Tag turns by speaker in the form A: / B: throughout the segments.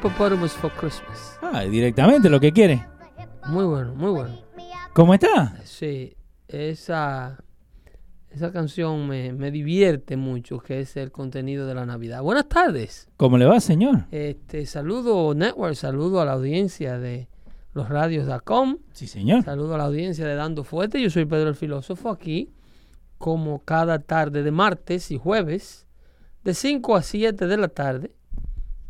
A: hippopotamus for Christmas.
B: Ah, directamente lo que quiere.
A: Muy bueno, muy bueno.
B: ¿Cómo está?
A: Sí, esa, esa canción me, me divierte mucho, que es el contenido de la Navidad. Buenas tardes.
B: ¿Cómo le va, señor?
A: Este, saludo Network, saludo a la audiencia de los radios.com,
B: Sí, señor.
A: saludo a la audiencia de Dando Fuerte. Yo soy Pedro el Filósofo aquí, como cada tarde de martes y jueves, de 5 a 7 de la tarde,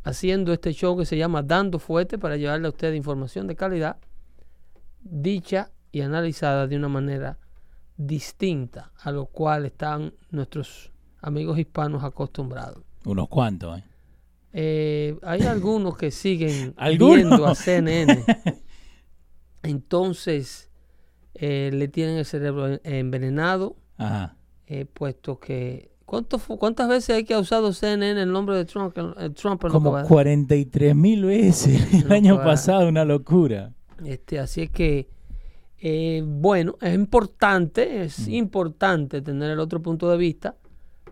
A: haciendo este show que se llama Dando Fuerte para llevarle a usted información de calidad, dicha y analizada de una manera distinta a lo cual están nuestros amigos hispanos acostumbrados.
B: Unos cuantos, ¿eh?
A: Eh, hay algunos que siguen
B: ¿Algunos?
A: viendo a CNN. Entonces, eh, le tienen el cerebro en- envenenado,
B: Ajá.
A: eh, puesto que... ¿cuánto fu- ¿Cuántas veces hay que ha usado CNN el nombre de Trump? el Trump no
B: Como
A: acaba de-
B: 43 mil veces el
A: No
B: año pasado, una locura.
A: Este, así es que, eh, bueno, es importante, es
B: Mm.
A: importante tener el otro punto de vista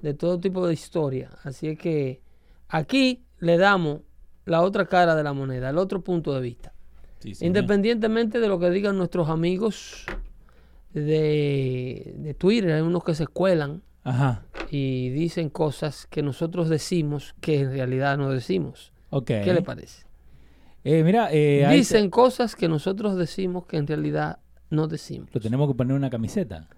A: de todo tipo de historia. Así es que aquí le damos la otra cara de la moneda, el otro punto de vista.
B: Sí.
A: Independientemente de lo que digan nuestros amigos de, de Twitter, hay unos que se cuelan
B: Ajá.
A: y dicen cosas que nosotros decimos que en realidad no decimos. ¿Qué le parece?
B: Eh, mira, eh,
A: Dicen cosas que nosotros decimos que en realidad no decimos.
B: lo tenemos que poner una camiseta.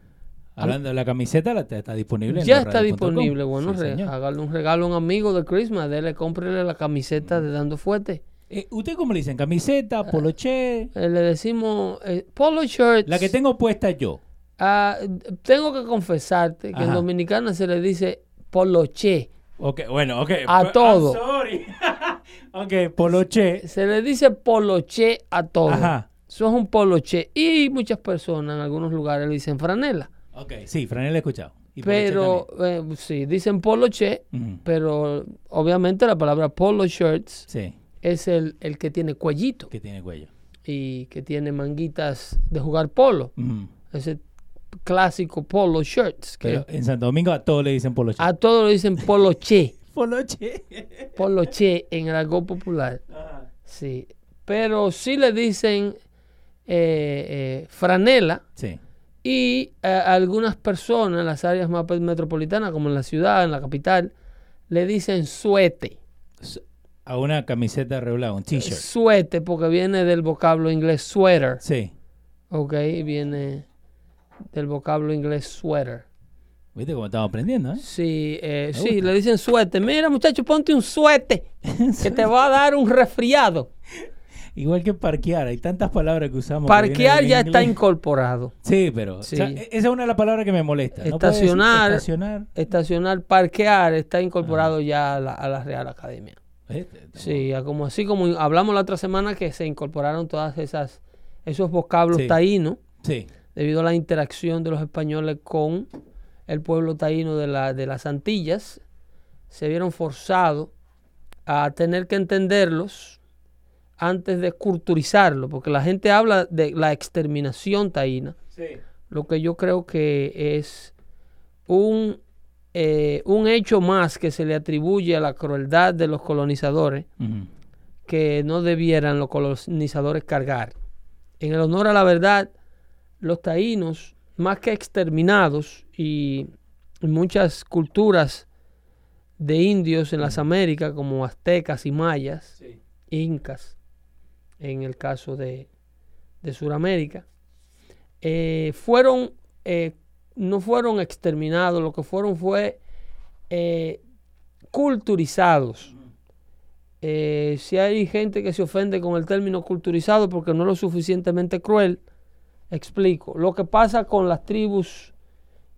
B: Hablando de la camiseta, la, está disponible. en
A: Ya está disponible. Bueno,
B: Sí,
A: hágale un regalo a un amigo de Christmas. Dele, cómprele la camiseta de Dando Fuerte.
B: Eh, ¿Usted cómo le dicen? ¿Camiseta? ¿Poloche?
A: Eh, le decimos polo shirts.
B: La que tengo puesta yo.
A: Ah, tengo que confesarte que en. Dominicana se le dice poloche.
B: Ok, bueno, ok.
A: A
B: I'm
A: todo.
B: sorry. ok, poloche.
A: Se le dice poloche a todo.
B: Ajá.
A: Eso es un poloche. Y muchas personas en algunos lugares le dicen franela.
B: Ok, sí, Franel he escuchado. Y
A: Pero, eh, sí, dicen poloche.
B: Ujú.
A: Pero obviamente la palabra polo shirts
B: Sí,
A: es el, el que tiene cuellito.
B: que tiene cuello.
A: y que tiene manguitas de jugar polo. Ese clásico polo shirts. Que
B: Pero en Santo Domingo a todos le dicen poloche.
A: a todos le dicen polo che.
B: Poloche.
A: Polo che en el argot popular.
B: Ajá.
A: Sí. Pero sí le dicen eh, eh, franela
B: Sí.
A: y eh, algunas personas en las áreas más metropolitanas, como en la ciudad, en la capital, le dicen suete.
B: A una camiseta regular, un t-shirt.
A: Suete porque viene del vocablo inglés sweater.
B: Sí.
A: Ok, viene del vocablo inglés sweater.
B: ¿Viste cómo estamos aprendiendo, eh?
A: Sí, eh, sí,
B: gusta.
A: le dicen suete. Mira, muchacho, ponte un suete que te va a dar un resfriado.
B: Igual que parquear, hay tantas palabras que usamos.
A: Parquear ya está incorporado.
B: Sí, pero
A: Sí.
B: o sea, e- esa es una de las palabras que me molesta. No
A: Estacionar.
B: estacionar.
A: Estacionar, parquear está incorporado ya a la, a la Real Academia. Sí, a como así como hablamos la otra semana que se incorporaron todas esas esos vocablos
B: Sí.
A: taínos
B: Sí.
A: Debido a la interacción de los españoles con el pueblo taíno de, la, de las Antillas, se vieron forzados a tener que entenderlos antes de culturizarlo, porque la gente habla de la exterminación taína,
B: Sí.
A: lo que yo creo que es un, eh, un hecho más que se le atribuye a la crueldad de los colonizadores que no debieran los colonizadores cargar. En el honor a la verdad, los taínos, más que exterminados y muchas culturas de indios en las Américas, como aztecas y mayas,
B: Sí.
A: incas, en el caso de, de Sudamérica, eh, fueron, eh, no fueron exterminados, lo que fueron fue eh, culturizados. Si hay gente que se ofende con el término culturizado porque no es lo suficientemente cruel, explico. Lo que pasa con las tribus,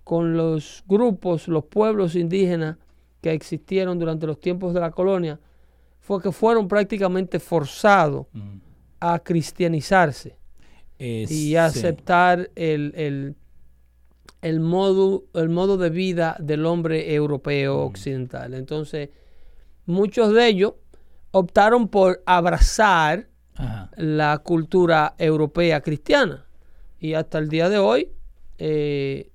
A: con los grupos, los pueblos indígenas que existieron durante los tiempos de la colonia, fue que fueron prácticamente forzados
B: Ujú.
A: a cristianizarse
B: Eh,
A: y
B: sí.
A: a aceptar el, el, el modo, el modo de vida del hombre europeo occidental. Entonces, muchos de ellos optaron por abrazar
B: Ajá.
A: la cultura europea cristiana. Y hasta el día de hoy, eh,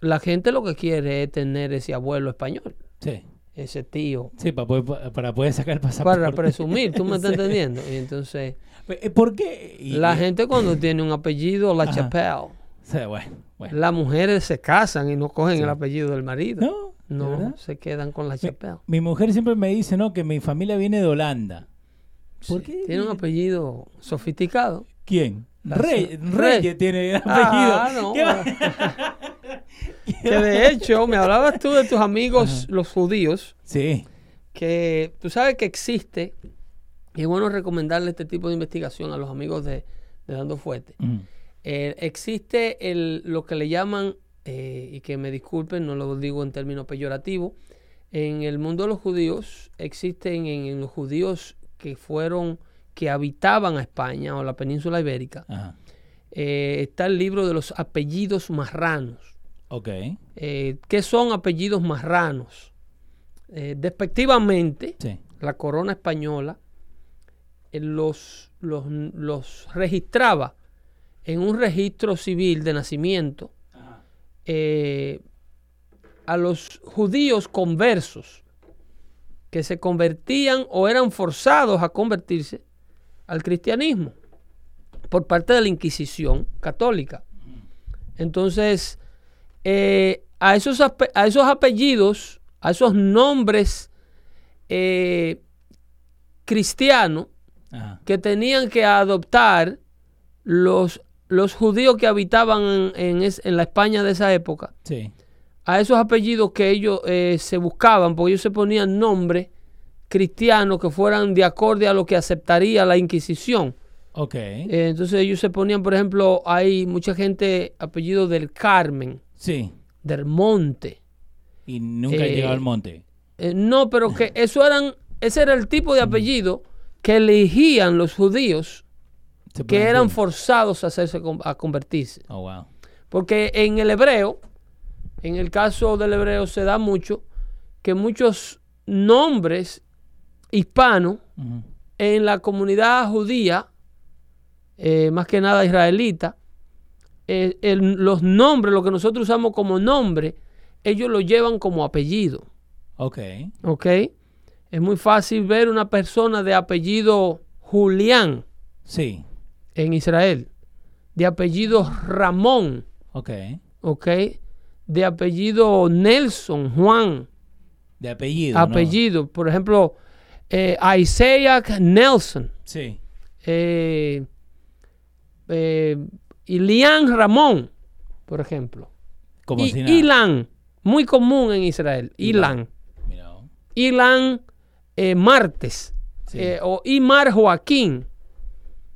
A: la gente lo que quiere es tener ese abuelo español,
B: Sí.
A: ese tío,
B: Sí, para poder, para poder sacar el pasaporte.
A: para presumir, ¿tú me estás
B: Sí.
A: entendiendo? Y entonces,
B: Eh, ¿Por qué? Y-
A: la gente cuando tiene un apellido, La. Chapelle,
B: Sí, bueno, bueno.
A: las mujeres se casan y no cogen
B: Sí.
A: el apellido del marido.
B: No, ¿de
A: No,
B: verdad?
A: se quedan con La
B: Mi,
A: Chapelle.
B: mi mujer siempre me dice, no, que mi familia viene de Holanda. ¿Por
A: Sí,
B: qué?
A: Tiene un apellido sofisticado.
B: ¿Quién? Rey,
A: Rey.
B: Reyes tiene el apellido.
A: Ah, no. Que de hecho, me hablabas tú de tus amigos los judíos,
B: Sí.
A: que tú sabes que existe, y es bueno recomendarle este tipo de investigación a los amigos de, de Dando Fuerte.
B: Mm.
A: Eh, existe el, lo que le llaman, eh, y que me disculpen, no lo digo en términos peyorativos, en el mundo de los judíos existen en, en los judíos que fueron, que habitaban a España o la península ibérica,
B: Ajá.
A: eh, está el libro de los apellidos marranos.
B: Ok.
A: Eh, ¿Qué son apellidos marranos? Eh, despectivamente,
B: Sí.
A: la corona española eh, los, los, los registraba en un registro civil de nacimiento a los judíos conversos que se convertían o eran forzados a convertirse al cristianismo por parte de la Inquisición católica. Entonces, eh, a, esos, a esos apellidos, a esos nombres eh, cristianos que tenían que adoptar los, los judíos que habitaban en, en es- en la España de esa época,
B: Sí.
A: a esos apellidos que ellos eh, se buscaban, porque ellos se ponían nombres cristianos que fueran de acorde a lo que aceptaría la Inquisición.
B: Ok.
A: Eh, entonces ellos se ponían, por ejemplo, hay mucha gente apellido del Carmen,
B: Sí.
A: del Monte.
B: Y nunca
A: Eh,
B: llegado al monte.
A: Eh, no, pero que eso eran, ese era el tipo de apellido que elegían los judíos que eran
B: decir.
A: forzados a hacerse a convertirse.
B: Oh, wow.
A: Porque en el hebreo, en el caso del hebreo se da mucho que muchos nombres hispanos
B: Ujú.
A: en la comunidad judía, eh, más que nada israelita, eh, el- los nombres, lo que nosotros usamos como nombre, ellos lo llevan como apellido.
B: Ok.
A: ¿Ok? Es muy fácil ver una persona de apellido Julián
B: Sí.
A: en Israel, de apellido Ramón,
B: Ok.
A: ¿ok? De apellido Nelson, Juan,
B: De apellido. ¿no?
A: apellido, por ejemplo, eh, Isaiah Nelson,
B: Sí.
A: eh, eh, Ilian Ramón, por ejemplo.
B: Como
A: Y
B: si nada.
A: Ilan, muy común en Israel,
B: Ilan.
A: Ilan.
B: Oh.
A: Ilan eh, Martes,
B: Sí.
A: eh, o Imar Joaquín.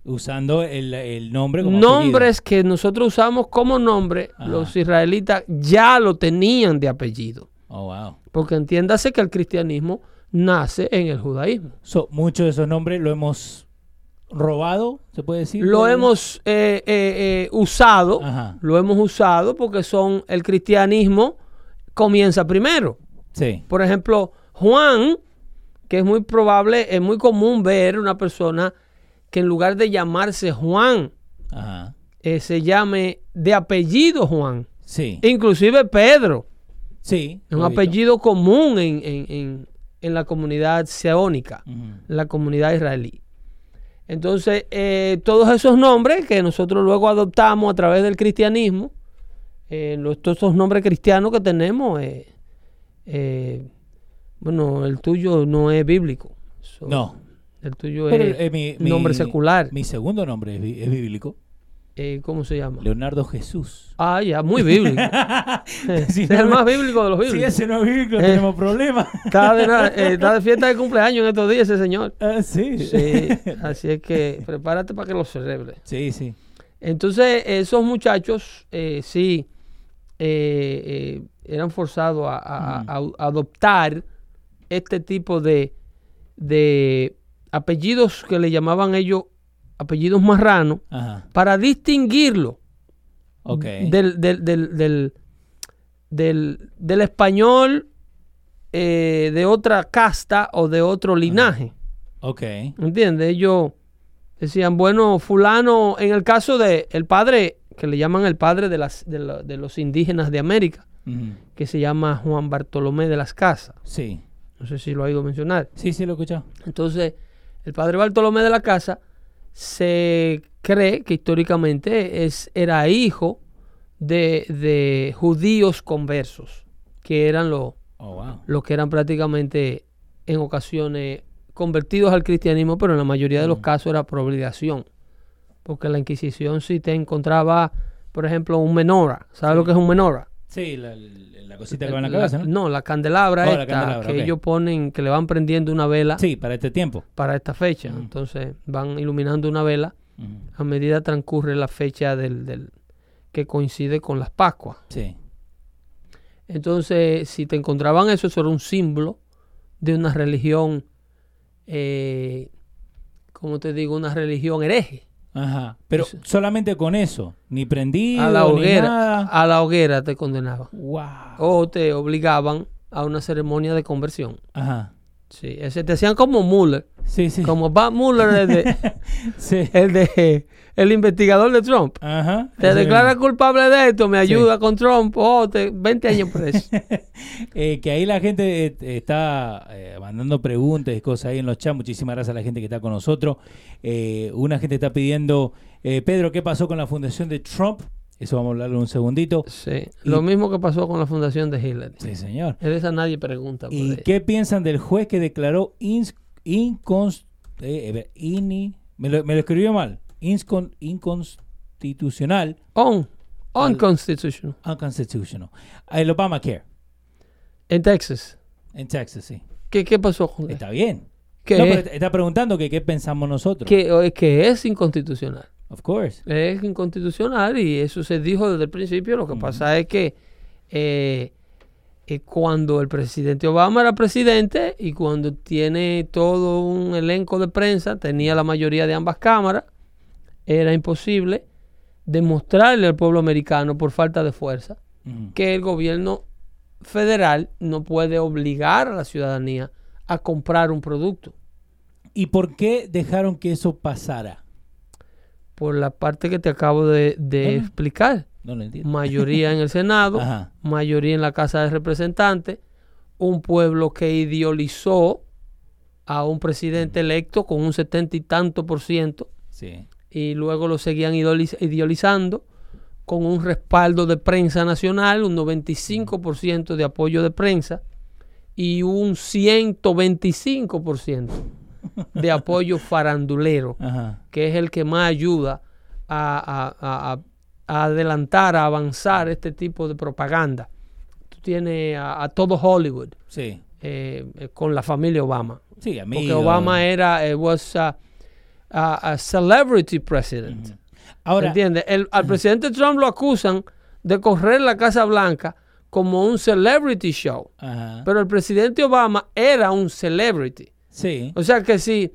B: Usando el, el nombre como
A: Nombres que nosotros usamos como nombre,
B: Ajá.
A: los israelitas ya lo tenían de apellido.
B: apellido. Oh, wow.
A: Porque entiéndase que el cristianismo nace en el judaísmo.
B: So, muchos de esos nombres lo hemos robado, se puede decir.
A: Lo
B: ¿De-
A: hemos eh, eh, eh, usado,
B: Ajá.
A: lo hemos usado porque son el cristianismo comienza primero.
B: Sí.
A: Por ejemplo, Juan, que es muy probable, es muy común ver una persona que en lugar de llamarse Juan,
B: Ajá.
A: se llame de apellido Juan.
B: Sí.
A: Inclusive Pedro,
B: Sí.
A: es un apellido común en, en- en- en la comunidad seónica, la comunidad israelí. Entonces, eh, todos esos nombres que nosotros luego adoptamos a través del cristianismo, eh, los, todos esos nombres cristianos que tenemos, eh, eh, bueno, el tuyo no es bíblico. So,
B: No.
A: El tuyo
B: Pero,
A: es
B: eh, mi, mi-
A: nombre secular.
B: Mi segundo nombre es bíblico.
A: Eh, ¿Cómo se llama?
B: Leonardo Jesús.
A: Ah, ya, muy bíblico.
B: Si
A: es
B: no
A: el más bíblico de los
B: Si
A: bíblicos.
B: ese no es bíblico,
A: Eh.
B: tenemos problemas.
A: Está de, eh, está de fiesta de cumpleaños en estos días ese señor.
B: Ah, sí.
A: Sí, así es que prepárate para que lo celebre.
B: Sí, sí.
A: Entonces, esos muchachos, eh, sí, eran forzados a, a- a- a adoptar este tipo de, de apellidos que le llamaban ellos apellidos marranos
B: Ajá.
A: para distinguirlo del, del, del, del, del- del español eh, de otra casta o de otro linaje.
B: Ok.
A: ¿Entiendes? Ellos decían, bueno, fulano, en el caso de el padre, que le llaman el padre de, las, de, de los indígenas de América, que se llama Juan Bartolomé de las Casas.
B: Sí.
A: No sé si lo ha oído mencionar.
B: Sí, sí, lo he escuchado.
A: Entonces, el padre Bartolomé de la Casa se cree que históricamente es, era hijo de, de judíos conversos, que eran los
B: Oh, wow.
A: los que eran prácticamente en ocasiones convertidos al cristianismo, pero en la mayoría de los casos era por obligación. Porque la Inquisición si te encontraba, por ejemplo, un menora. ¿Sabes lo que es un menora?
B: Sí, la, la cosita que va en la cabeza, ¿no?
A: No, la candelabra
B: Oh, la candelabra,
A: que ellos ponen, que le van prendiendo una vela
B: Sí, para este tiempo.
A: para esta fecha. Entonces van iluminando una vela a medida transcurre la fecha del, del- que coincide con las Pascuas.
B: Sí.
A: Entonces, si te encontraban eso, eso era un símbolo de una religión, eh, ¿cómo te digo? Una religión hereje.
B: Ajá. Pero solamente con eso. Ni prendido,
A: A la
B: ni
A: hoguera,
B: nada.
A: a la hoguera te condenaban.
B: Wow.
A: O te obligaban a una ceremonia de conversión.
B: Ajá.
A: Sí, ese te hacían como Mueller,
B: Sí, sí.
A: como Bob Mueller, el de,
B: Sí.
A: el de el investigador de Trump.
B: Ajá.
A: Te declara culpable de esto, me ayuda con Trump, oh, te, 20 años preso.
B: Eh, que ahí la gente eh, está eh, mandando preguntas y cosas ahí en los chats. Muchísimas gracias a la gente que está con nosotros. Una gente está pidiendo, Pedro, ¿qué pasó con la fundación de Trump? Eso vamos a hablarlo en un segundito.
A: Sí, lo mismo que pasó con la fundación de Hillary.
B: Sí, señor.
A: De esa nadie pregunta. por
B: ¿Y
A: ella.
B: qué piensan del juez que declaró ins- incons- eh, ini- me, lo, me lo escribió mal, inconstitucional,
A: On,
B: Al-
A: unconstitutional.
B: unconstitutional, el Obamacare
A: En Texas.
B: en Texas, sí.
A: ¿Qué, qué pasó con?
B: Está bien.
A: Que,
B: No,
A: es,
B: pero está preguntando que qué pensamos nosotros.
A: que, que es inconstitucional.
B: Of course.
A: Es inconstitucional y eso se dijo desde el principio. Lo que pasa es que eh, eh, cuando el presidente Obama era presidente y cuando tiene todo un elenco de prensa, tenía la mayoría de ambas cámaras, era imposible demostrarle al pueblo americano por falta de fuerza que el gobierno federal no puede obligar a la ciudadanía a comprar un producto.
B: ¿Y por qué dejaron que eso pasara?
A: Por la parte que te acabo de, de explicar.
B: No lo entiendo.
A: Mayoría en el Senado,
B: Ajá.
A: mayoría en la Casa de Representantes, un pueblo que idealizó a un presidente electo con un setenta y tanto por ciento
B: Sí.
A: y luego lo seguían idoliz- idealizando con un respaldo de prensa nacional, un 95% de apoyo de prensa y un 125% de apoyo farandulero,
B: Ajá.
A: que es el que más ayuda a, a- a- a adelantar, a avanzar este tipo de propaganda. Tú tienes a, todo Hollywood
B: Sí.
A: eh, eh, con la familia Obama.
B: Sí, amigo.
A: Porque Obama era, eh, was a, a- celebrity president.
B: Ahora,
A: ¿Entiendes? El- al presidente Trump lo acusan de correr la Casa Blanca como un celebrity show.
B: ajá.
A: Pero el presidente Obama era un celebrity.
B: Sí.
A: O sea que si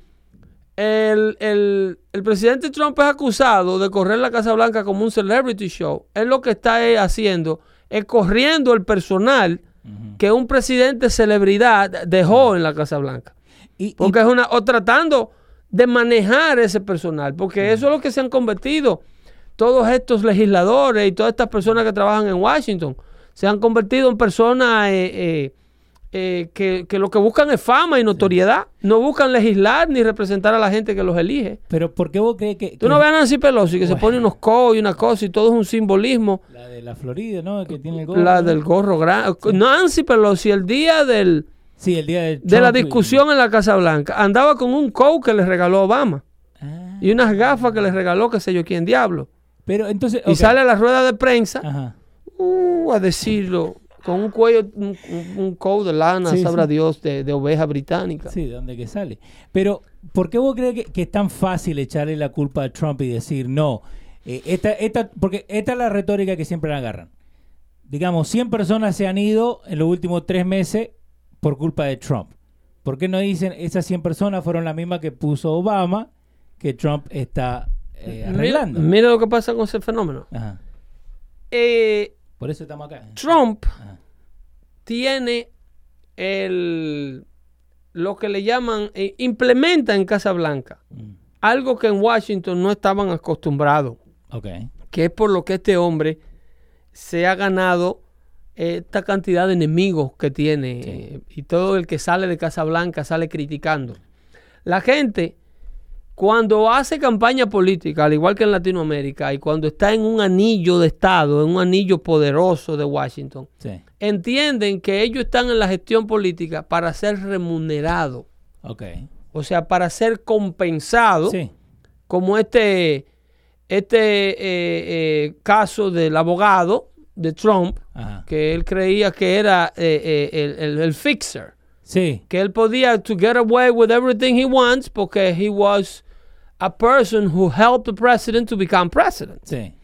A: el, el- el presidente Trump es acusado de correr la Casa Blanca como un celebrity show, él lo que está haciendo es corriendo el personal que un presidente celebridad dejó en la Casa Blanca.
B: Y- y-
A: Porque es una, o tratando de manejar ese personal, porque eso es lo que se han convertido todos estos legisladores y todas estas personas que trabajan en Washington. Se han convertido en personas eh, eh, eh, que, que lo que buscan es fama y notoriedad. No buscan legislar ni representar a la gente que los elige.
B: pero ¿por qué vos crees que,
A: Tú
B: que
A: no ves a Nancy Pelosi que se pone unos co y una cosa y todo es un simbolismo.
B: la de la Florida, ¿no? Que tiene el gorro,
A: La del gorro grande. Nancy Pelosi, el día del,
B: Sí, el día de,
A: de la
B: y-
A: discusión en la Casa Blanca, andaba con un coat que le regaló Obama.
B: Ah,
A: y unas gafas que le regaló qué sé yo quién diablo.
B: pero entonces.
A: Y sale a la rueda de prensa
B: Ajá.
A: uh, a decirlo con un cuello, un, un, de lana,
B: Sí,
A: sabrá
B: sí.
A: Dios, de, de oveja británica.
B: Sí, de dónde que sale. Pero, ¿por qué vos crees que, que es tan fácil echarle la culpa a Trump y decir no? eh, esta, esta, porque esta es la retórica que siempre la agarran. Digamos, 100 personas se han ido en los últimos tres meses por culpa de Trump. ¿Por qué no dicen esas 100 personas fueron las mismas que puso Obama que Trump está eh,
A: Mira,
B: arreglando?
A: mira lo que pasa con ese fenómeno.
B: Ajá.
A: Eh,
B: Por eso estamos acá.
A: Trump
B: Ajá.
A: Tiene el, lo que le llaman, eh, implementa en Casa Blanca algo que en Washington no estaban acostumbrados,
B: Ok.
A: que es por lo que este hombre se ha ganado eh, esta cantidad de enemigos que tiene eh, y todo el que sale de Casa Blanca sale criticando. La gente, cuando hace campaña política, al igual que en Latinoamérica, y cuando está en un anillo de Estado, en un anillo poderoso de Washington,
B: Sí.
A: entienden que ellos están en la gestión política para ser remunerados, o sea, para ser compensados,
B: Sí.
A: como este, este eh, eh, caso del abogado de Trump,
B: Ajá.
A: que él creía que era eh, el, el- el fixer,
B: Sí.
A: que él podía to get away with everything he wants porque he was a person who helped the president to become president.
B: Sí.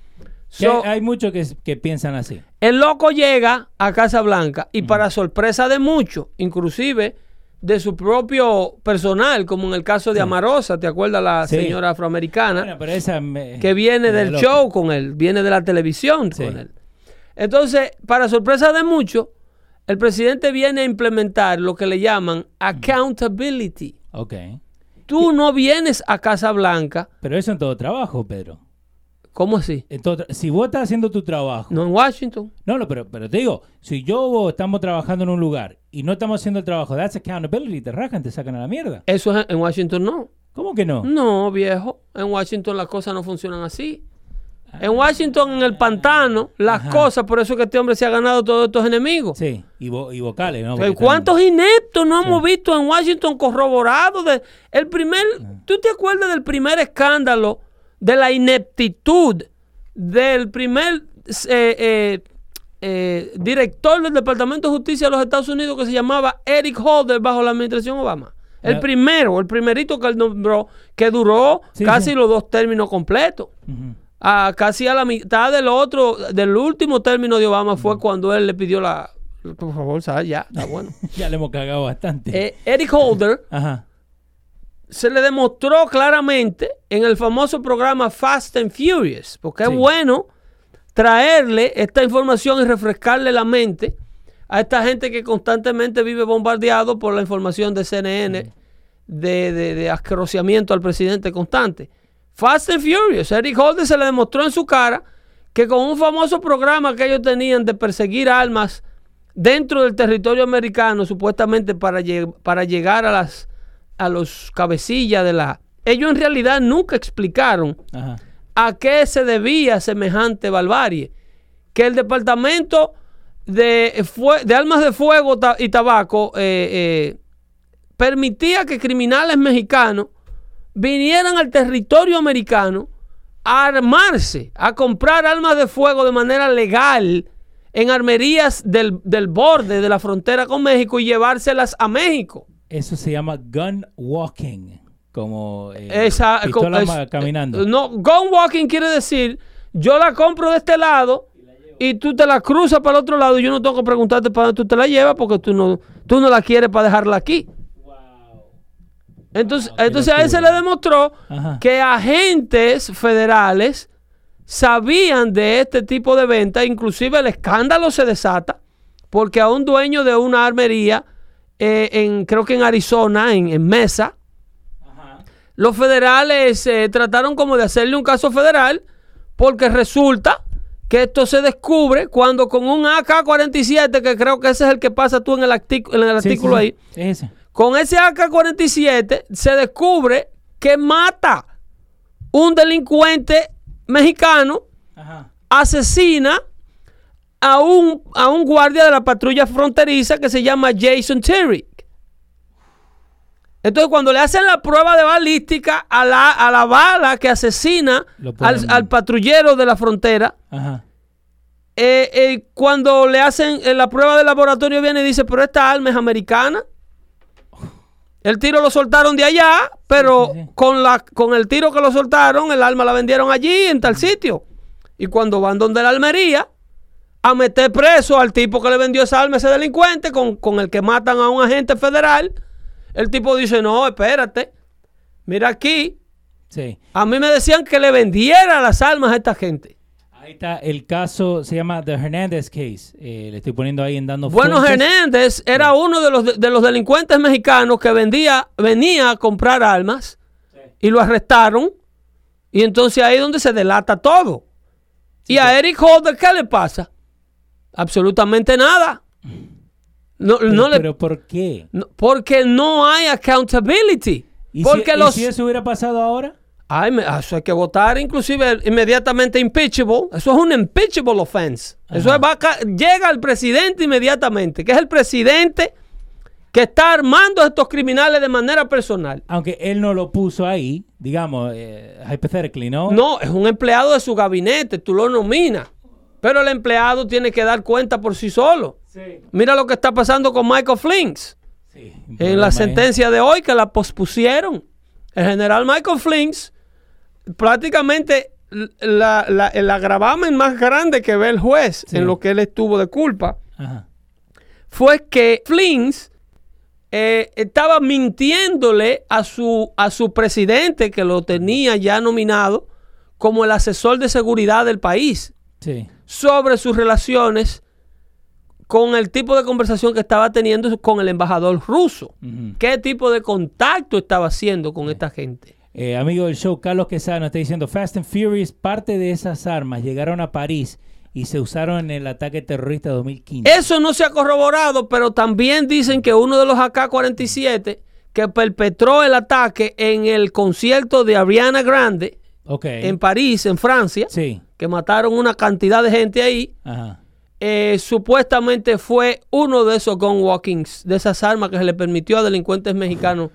A: So,
B: hay, muchos que, que piensan así.
A: el loco llega a Casa Blanca y para sorpresa de muchos, inclusive de su propio personal, como en el caso de Amarosa, ¿te acuerdas la
B: Sí.
A: señora afroamericana?
B: Bueno, pero esa me-
A: que viene del show con él, viene de la televisión
B: Sí.
A: con él. Entonces, para sorpresa de muchos, el presidente viene a implementar lo que le llaman accountability.
B: Ok.
A: Tú no vienes a Casa Blanca,
B: Pero eso en todo trabajo, Pedro.
A: ¿cómo así?
B: En todo tra- si vos estás haciendo tu trabajo.
A: No en Washington.
B: No, no, pero, pero te digo, si yo o vos estamos trabajando en un lugar y no estamos haciendo el trabajo, that's accountability, te rajan, te sacan a la mierda.
A: Eso es en Washington no.
B: ¿Cómo que no?
A: No, viejo. En Washington las cosas no funcionan así. En Washington, en el pantano, las
B: Ajá.
A: cosas, por eso que este hombre se ha ganado todos estos enemigos.
B: Sí, y, vo- y vocales, ¿no?
A: Pero
B: Porque
A: ¿Cuántos
B: están-
A: ineptos no hemos visto en Washington corroborados? De, el primer, ¿Tú te acuerdas del primer escándalo de la ineptitud del primer eh, eh, eh, director del Departamento de Justicia de los Estados Unidos que se llamaba Eric Holder bajo la administración Obama? El primero, el primerito que él nombró, que duró
B: Sí,
A: casi
B: sí.
A: los dos términos completos.
B: Ujú.
A: A casi a la mitad del otro, del último término de Obama fue cuando él le pidió la... Por favor, sal ya, está bueno.
B: Ya le hemos cagado bastante.
A: Eh, Eric Holder
B: Ajá.
A: se le demostró claramente en el famoso programa Fast and Furious, porque
B: Sí.
A: es bueno traerle esta información y refrescarle la mente a esta gente que constantemente vive bombardeado por la información de CNN de, de, de al presidente constante. Fast and Furious, Eric Holder se le demostró en su cara que con un famoso programa que ellos tenían de perseguir armas dentro del territorio americano, supuestamente para, lle- para llegar a las a los cabecillas de la... Ellos en realidad nunca explicaron
B: Ajá.
A: a qué se debía semejante barbarie. Que el departamento de, de armas de fuego ta- y tabaco eh, eh, permitía que criminales mexicanos vinieran al territorio americano a armarse, a comprar armas de fuego de manera legal en armerías del, del borde de la frontera con México y llevárselas a México.
B: Eso se llama gun walking. Como eh,
A: Esa,
B: pistola
A: es-
B: ma- caminando.
A: eh, No, gun walking quiere decir, yo la compro de este lado y tú te la cruzas para el otro lado y yo no tengo que preguntarte para dónde tú te la llevas porque tú no, tú no la quieres para dejarla aquí. Entonces,
B: Wow, qué
A: entonces a él se le demostró
B: Ajá.
A: que agentes federales sabían de este tipo de venta, inclusive el escándalo se desata porque a un dueño de una armería, eh, en, creo que en Arizona, en, en Mesa, los federales eh, trataron como de hacerle un caso federal porque resulta que esto se descubre cuando con un AK-47, que creo que ese es el que pasa tú en el, en el
B: sí,
A: artículo
B: sí.
A: ahí. Con ese AK-47 se descubre que mata un delincuente mexicano,
B: Ajá.
A: asesina a un, a un guardia de la patrulla fronteriza que se llama Jason Terry. Entonces, cuando le hacen la prueba de balística a la, a la bala que asesina al, al patrullero de la frontera,
B: Ajá.
A: eh, eh, cuando le hacen eh, la prueba de laboratorio, viene y dice: Pero esta arma es americana. El tiro lo soltaron de allá, pero
B: Sí, sí, sí.
A: Con, la, con el tiro que lo soltaron, el arma la vendieron allí, en tal sitio. Y cuando van donde la almería, a meter preso al tipo que le vendió esa arma, a ese delincuente, con, con el que matan a un agente federal, el tipo dice: No, espérate, mira aquí,
B: Sí.
A: a mí me decían que le vendiera las armas a esta gente.
B: Ahí está el caso, se llama The Hernandez Case. Eh, le estoy poniendo ahí en dando
A: Bueno,
B: fuentes.
A: Hernández era uno de los, de los delincuentes mexicanos que vendía, venía a comprar armas y lo arrestaron. Y entonces ahí es donde se delata todo. y a Eric Holder, ¿qué le pasa? Absolutamente nada. No,
B: Pero,
A: no le-
B: pero ¿por qué?
A: no- porque no hay accountability.
B: ¿Y,
A: porque
B: si, y
A: los...
B: si eso hubiera pasado ahora?
A: Ay, me- eso hay que votar inclusive inmediatamente impeachable. Eso es un impeachable offense. Eso es va llega al presidente inmediatamente, que es el presidente que está armando a estos criminales de manera personal.
B: Aunque él no lo puso ahí, digamos, eh, hypothetically, ¿no?
A: No, es un empleado de su gabinete, tú lo nominas. Pero el empleado tiene que dar cuenta por sí solo.
B: Sí.
A: Mira lo que está pasando con Michael Flinks.
B: Sí,
A: En la
B: ahí.
A: sentencia de hoy que la pospusieron. El general Michael Flinks, prácticamente la, la- el agravamen más grande que ve el juez
B: Sí.
A: en lo que él estuvo de culpa
B: Ajá.
A: fue que Flinks eh, estaba mintiéndole a su, a su presidente que lo tenía ya nominado como el asesor de seguridad del país
B: Sí.
A: sobre sus relaciones con el tipo de conversación que estaba teniendo con el embajador ruso. ¿Qué tipo de contacto estaba haciendo con esta gente?
B: Eh, amigo del show, Carlos Quesada nos está diciendo, Fast and Furious, parte de esas armas llegaron a París y se usaron en el ataque terrorista de 2015.
A: Eso no se ha corroborado, pero también dicen que uno de los AK-47 que perpetró el ataque en el concierto de Ariana Grande en París, en Francia,
B: Sí.
A: que mataron una cantidad de gente ahí,
B: Ajá.
A: eh, supuestamente fue uno de esos gun walkings, de esas armas que se le permitió a delincuentes mexicanos.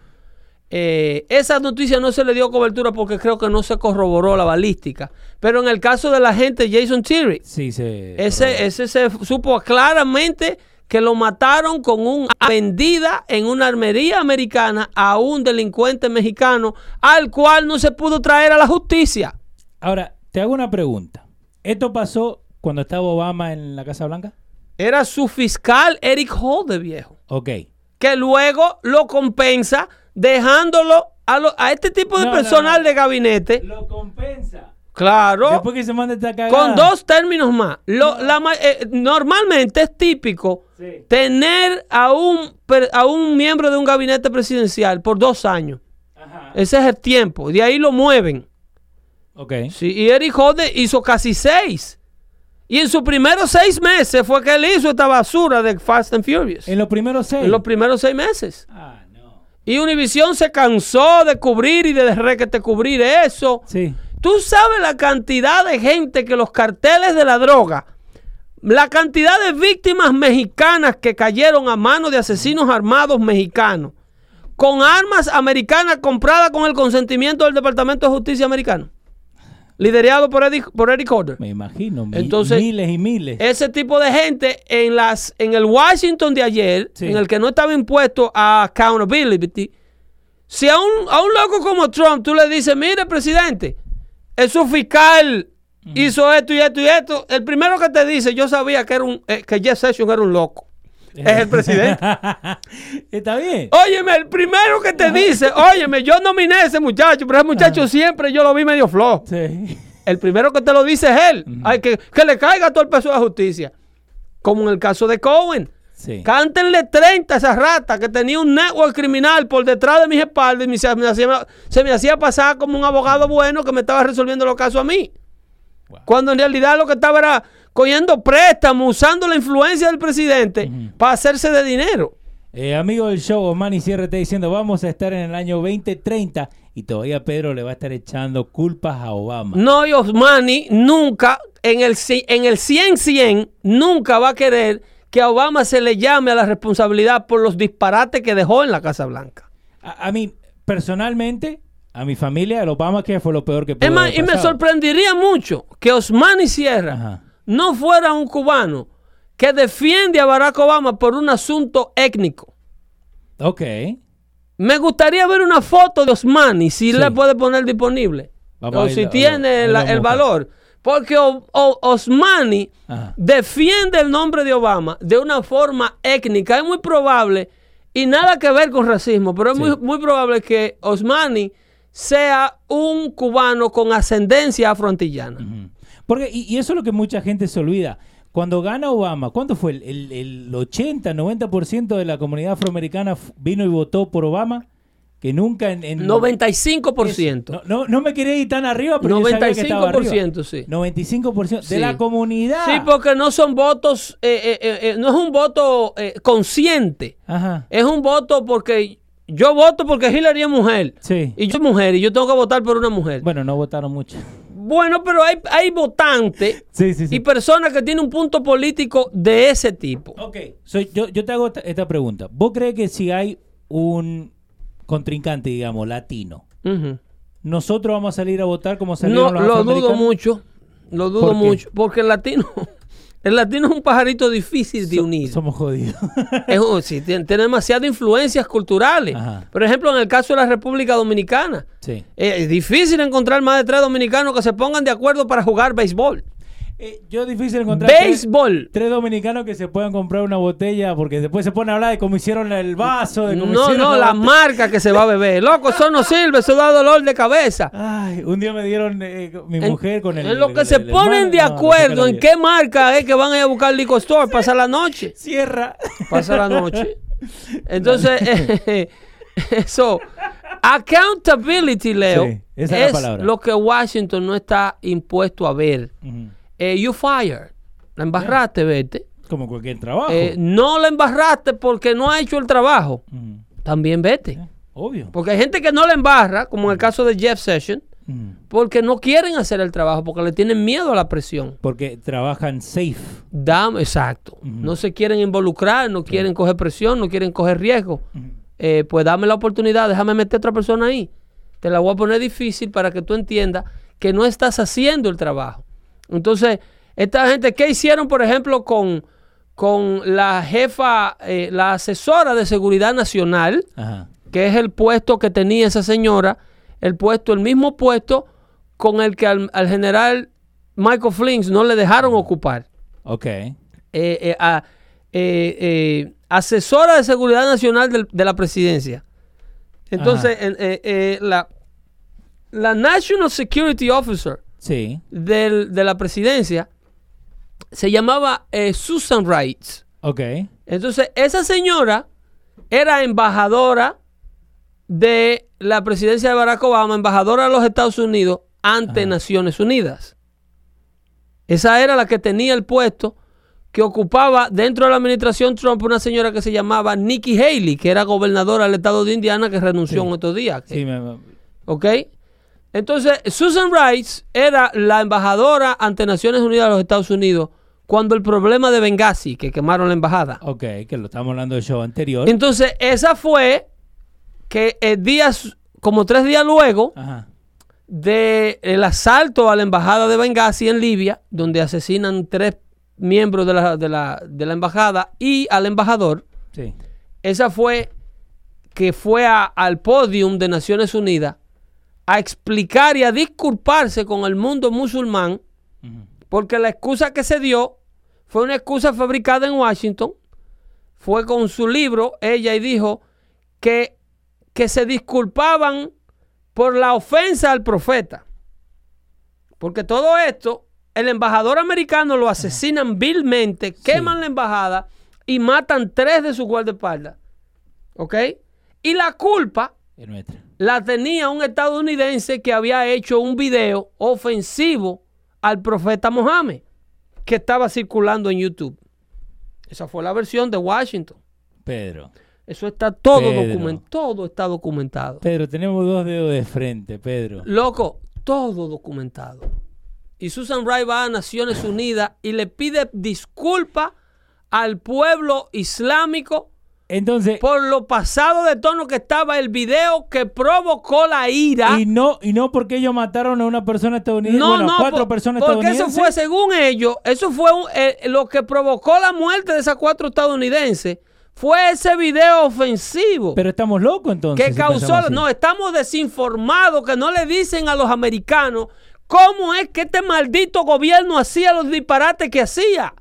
A: Eh, esa noticia no se le dio cobertura porque creo que no se corroboró la balística. Pero en el caso de la gente Jason Terry,
B: Sí,
A: ese, ese se supo claramente que lo mataron con una vendida en una armería americana a un delincuente mexicano al cual no se pudo traer a la justicia.
B: Ahora, te hago una pregunta. ¿Esto pasó cuando estaba Obama en la Casa Blanca?
A: Era su fiscal Eric Holder, viejo.
B: Ok.
A: que luego lo compensa dejándolo a, lo- a este tipo de
B: No,
A: personal
B: no.
A: de gabinete.
B: Lo compensa.
A: Claro.
B: Después que se manda esta cagada.
A: Con dos términos más. Lo- la eh, normalmente es típico
B: Sí.
A: tener a un, a un miembro de un gabinete presidencial por dos años.
B: Ajá.
A: Ese es el tiempo. De ahí lo mueven.
B: Ok.
A: Sí, y Eric Holder hizo casi seis. Y en sus primeros seis meses fue que él hizo esta basura de Fast and Furious.
B: En los primeros seis.
A: En los primeros seis meses. Y Univision se cansó de cubrir y de requete cubrir eso.
B: Sí.
A: Tú sabes la cantidad de gente que los carteles de la droga, la cantidad de víctimas mexicanas que cayeron a manos de asesinos armados mexicanos, con armas americanas compradas con el consentimiento del Departamento de Justicia americano, liderado por Eric, por Eric Holder.
B: Me imagino. mi-
A: Entonces,
B: miles y miles.
A: Ese tipo de gente en las en el Washington de ayer,
B: Sí.
A: en el que no estaba impuesto a accountability, si a un, a un loco como Trump tú le dices, mire presidente, el su fiscal hizo esto y esto y esto, el primero que te dice, yo sabía que era un eh, que Jeff Sessions era un loco. Es el presidente.
B: Está bien.
A: Óyeme, el primero que te dice, óyeme, yo nominé a ese muchacho, pero ese muchacho siempre yo lo vi medio flojo.
B: Sí.
A: El primero que te lo dice es él. Hay que, que le caiga todo el peso de la justicia. Como en el caso de Cohen.
B: Sí.
A: Cántenle 30 a esa rata que tenía un network criminal por detrás de mis espaldas y me- se, me hacía, se me hacía pasar como un abogado bueno que me estaba resolviendo los casos a mí.
B: Wow.
A: Cuando en realidad lo que estaba era cogiendo préstamos, usando la influencia del presidente para hacerse de dinero.
B: Eh, amigo del show, Osmani Sierra está diciendo, vamos a estar en el año 2030 y todavía Pedro le va a estar echando culpas a Obama.
A: No, y Osmani nunca, en el, en el 100-100, nunca va a querer que a Obama se le llame a la responsabilidad por los disparates que dejó en la Casa Blanca.
B: A, a mí, personalmente, a mi familia, el Obama que fue lo peor que pudo
A: Es más, y me sorprendería mucho que Osmani Sierra
B: Ajá.
A: No fuera un cubano que defiende a Barack Obama por un asunto étnico.
B: Ok.
A: Me gustaría ver una foto de Osmani, si
B: Sí.
A: le puede poner disponible.
B: Vamos
A: o
B: ir-
A: si
B: a-
A: tiene
B: a-
A: la- el valor. Porque O- O- Osmani
B: Ajá.
A: defiende el nombre de Obama de una forma étnica. Es muy probable, y nada que ver con racismo, pero es
B: Sí.
A: muy, muy probable que Osmani sea un cubano con ascendencia afroantillana.
B: Porque, y, y eso es lo que mucha gente se olvida. Cuando gana Obama, ¿cuánto fue? ¿El, el, el 80, 90% de la comunidad afroamericana vino y votó por Obama? Que nunca en... en
A: 95%.
B: No, no, no me quería ir tan arriba, pero yo sabía que estaba arriba.
A: 95%, sí.
B: 95%
A: Sí.
B: de la comunidad.
A: Sí, porque no son votos, eh, eh, eh, eh, no es un voto eh, consciente.
B: Ajá.
A: Es un voto porque yo voto porque Hillary es mujer.
B: Sí.
A: Y yo soy mujer y yo tengo que votar por una mujer.
B: Bueno, no votaron mucho.
A: Bueno, pero hay, hay votantes
B: Sí, sí, sí.
A: y personas que tienen un punto político de ese tipo.
B: Ok, soy, yo, yo te hago esta, esta pregunta. ¿Vos crees que si hay un contrincante, digamos, latino, nosotros vamos a salir a votar como salieron
A: No,
B: los
A: lo dudo mucho. Lo dudo mucho. Porque el latino, el latino es un pajarito difícil de
B: So-
A: unir.
B: Somos jodidos.
A: Es un- sí, tiene, tiene demasiadas influencias culturales.
B: Ajá.
A: Por ejemplo, en el caso de la República Dominicana,
B: sí.
A: eh, es difícil encontrar más de tres dominicanos que se pongan de acuerdo para jugar béisbol.
B: Eh, yo difícil encontrar tres,
A: Béisbol.
B: tres dominicanos que se puedan comprar una botella porque después se ponen a hablar de cómo hicieron el vaso, de cómo
A: No, no, la marca que se va a beber. Loco, eso no sirve, eso da dolor de cabeza.
B: Ay, un día me dieron eh, mi
A: En-
B: mujer con el...
A: en lo que
B: el-
A: se
B: el
A: ponen de
B: no
A: acuerdo en qué marca es que van a ir a buscar el liquor store, pasa la noche.
B: Cierra.
A: Pasa la noche. Entonces, eh, eso, accountability, Leo,
B: Sí, esa es la palabra.
A: lo que Washington no está impuesto a ver.
B: Ujú.
A: Eh, you fired. La embarraste, vete.
B: Como cualquier trabajo.
A: Eh, no la embarraste porque no ha hecho el trabajo.
B: Ujú.
A: También vete.
B: Obvio.
A: Porque hay gente que no la embarra, como en el caso de Jeff Sessions,
B: Ujú.
A: porque no quieren hacer el trabajo, porque le tienen miedo a la presión.
B: Porque trabajan safe.
A: Dame, exacto. No se quieren involucrar, no quieren coger presión, no quieren coger riesgo. Eh, pues dame la oportunidad, déjame meter a otra persona ahí. Te la voy a poner difícil para que tú entiendas que no estás haciendo el trabajo. Entonces, esta gente, ¿qué hicieron, por ejemplo, con, con la jefa, eh, la asesora de seguridad nacional?
B: Ajá.
A: que es el puesto que tenía esa señora, el puesto, el mismo puesto con el que al, al general Michael Flings no le dejaron ocupar.
B: Ok.
A: Eh, eh, a- asesora de seguridad nacional del- de la presidencia. Entonces, en- eh, eh, la, la National Security Officer
B: Sí.
A: del- de la presidencia se llamaba eh, Susan Wright.
B: Ok.
A: Entonces, esa señora era embajadora de la presidencia de Barack Obama, embajadora de los Estados Unidos ante
B: Ajá.
A: Naciones Unidas. Esa era la que tenía el puesto que ocupaba dentro de la administración Trump una señora que se llamaba Nikki Haley, que era gobernadora del estado de Indiana, que renunció
B: Sí.
A: en estos días.
B: Sí, me- me-
A: ¿Ok? Entonces, Susan Rice era la embajadora ante Naciones Unidas de los Estados Unidos cuando el problema de Benghazi, que quemaron la embajada.
B: ok, que lo estamos hablando del show anterior.
A: Entonces, esa fue que eh, días, como tres días luego del el asalto a la embajada de Benghazi en Libia, donde asesinan tres miembros de la, de la- de la embajada y al embajador,
B: Sí.
A: esa fue que fue a- al podium de Naciones Unidas a explicar y a disculparse con el mundo musulmán, porque la excusa que se dio fue una excusa fabricada en Washington, fue con su libro, ella, y dijo que, que se disculpaban por la ofensa al profeta. Porque todo esto, el embajador americano lo asesinan vilmente, queman la embajada y matan tres de sus guardaespaldas. ¿Ok? Y la culpa
B: Es nuestra.
A: La tenía un estadounidense que había hecho un video ofensivo al profeta Mohammed que estaba circulando en YouTube. Esa fue la versión de Washington.
B: Pedro.
A: Eso está todo documentado. Todo está documentado.
B: Pedro, tenemos dos dedos de frente, Pedro.
A: Loco, todo documentado. Y Susan Rice va a Naciones Unidas y le pide disculpas al pueblo islámico
B: Entonces,
A: por lo pasado de tono que estaba el video que provocó la ira.
B: y no, y no porque ellos mataron a una persona estadounidense,
A: No,
B: bueno,
A: no,
B: cuatro
A: por-
B: personas
A: porque eso
B: estadounidenses.
A: fue, según ellos, eso fue un- eh, lo que provocó la muerte de esas cuatro estadounidenses. Fue ese video ofensivo
B: Pero estamos locos entonces.
A: que
B: si
A: causó. No, estamos desinformados que no le dicen a los americanos cómo es que este maldito gobierno hacía los disparates que hacía.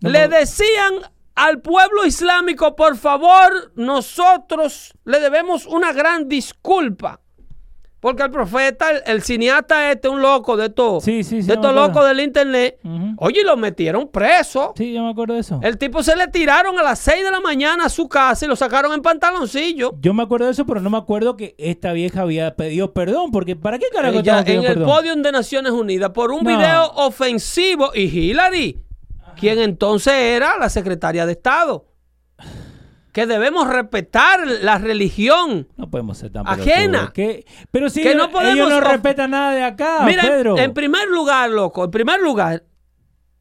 B: No,
A: le
B: no.
A: decían al pueblo islámico, por favor, nosotros le debemos una gran disculpa Porque el profeta, el, el cineasta este, un loco de estos,
B: Sí, sí, sí,
A: de estos locos del internet,
B: Ujú.
A: oye, y lo metieron preso.
B: Sí, yo me acuerdo de eso.
A: El tipo se le tiraron a las 6 de la mañana a su casa y lo sacaron en pantaloncillo.
B: Yo me acuerdo de eso, pero no me acuerdo que esta vieja había pedido perdón, porque ¿para qué carajo
A: Ella en el
B: perdón?
A: podio de Naciones Unidas por un
B: No.
A: video ofensivo y Hillary, quien entonces era la secretaria de Estado. Que debemos respetar la religión.
B: No podemos ser tan
A: Ajena.
B: Que- Pero si
A: Que no
B: ellos,
A: podemos
B: ellos no respetan nada de acá,
A: Mira, en-
B: Pedro.
A: en primer lugar, loco, en primer lugar,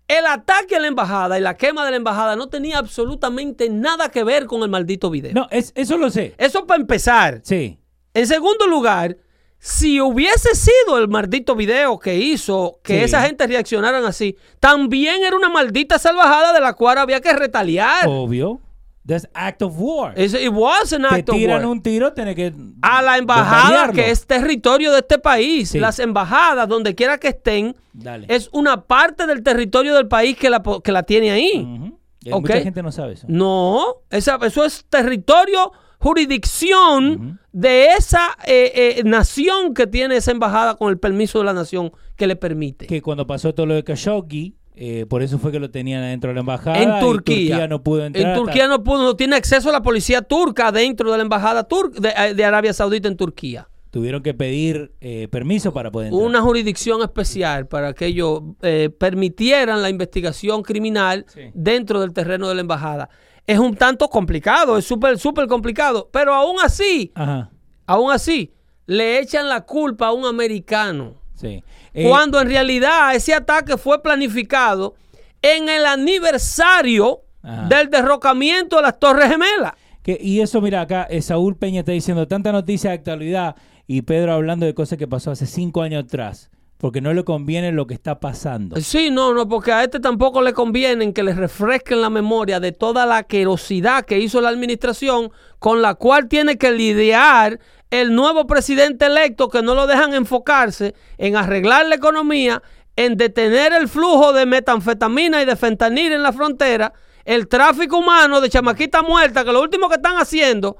A: el ataque a la embajada y la quema de la embajada no tenía absolutamente nada que ver con el maldito video.
B: No, es, eso lo sé.
A: Eso para empezar.
B: Sí.
A: En segundo lugar, si hubiese sido el maldito video que hizo que
B: Sí.
A: esa gente reaccionaran así, también era una maldita salvajada de la cual había que retaliar.
B: Obvio. That's act of war.
A: It's- It was an
B: Te
A: act of
B: tiran
A: war.
B: un tiro, tenés que.
A: A la embajada que es territorio de este país.
B: Sí.
A: Las embajadas, donde quiera que estén,
B: Dale.
A: es una parte del territorio del país que la, que la tiene ahí.
B: Ujú. Y
A: Ok.
B: Mucha gente no sabe eso.
A: No, esa, eso es territorio, jurisdicción de esa eh, eh, nación que tiene esa embajada con el permiso de la nación que le permite.
B: Que cuando pasó todo lo de Khashoggi, eh, por eso fue que lo tenían adentro de la embajada.
A: en
B: y
A: Turquía.
B: no pudo entrar.
A: En
B: hasta-
A: Turquía no pudo, no tiene acceso a la policía turca dentro de la embajada tur- de, eh, de Arabia Saudita en Turquía.
B: Tuvieron que pedir eh, permiso para poder entrar.
A: Una jurisdicción especial para que ellos eh, permitieran la investigación criminal
B: Sí.
A: dentro del terreno de la embajada. Es un tanto complicado, es súper, súper complicado, pero aún así,
B: Ajá.
A: aún así, le echan la culpa a un americano.
B: Sí. Eh,
A: cuando en realidad ese ataque fue planificado en el aniversario
B: Ajá.
A: del derrocamiento de las Torres Gemelas.
B: que- y eso, mira, acá eh, Saúl Peña está diciendo tanta noticia de actualidad y Pedro hablando de cosas que pasó hace cinco años atrás. Porque no le conviene lo que está pasando.
A: Sí, no, no, porque a este tampoco le conviene que le refresquen la memoria de toda la querosidad que hizo la administración con la cual tiene que lidiar el nuevo presidente electo que no lo dejan enfocarse en arreglar la economía, en detener el flujo de metanfetamina y de fentanil en la frontera, el tráfico humano de chamaquita muerta, que lo último que están haciendo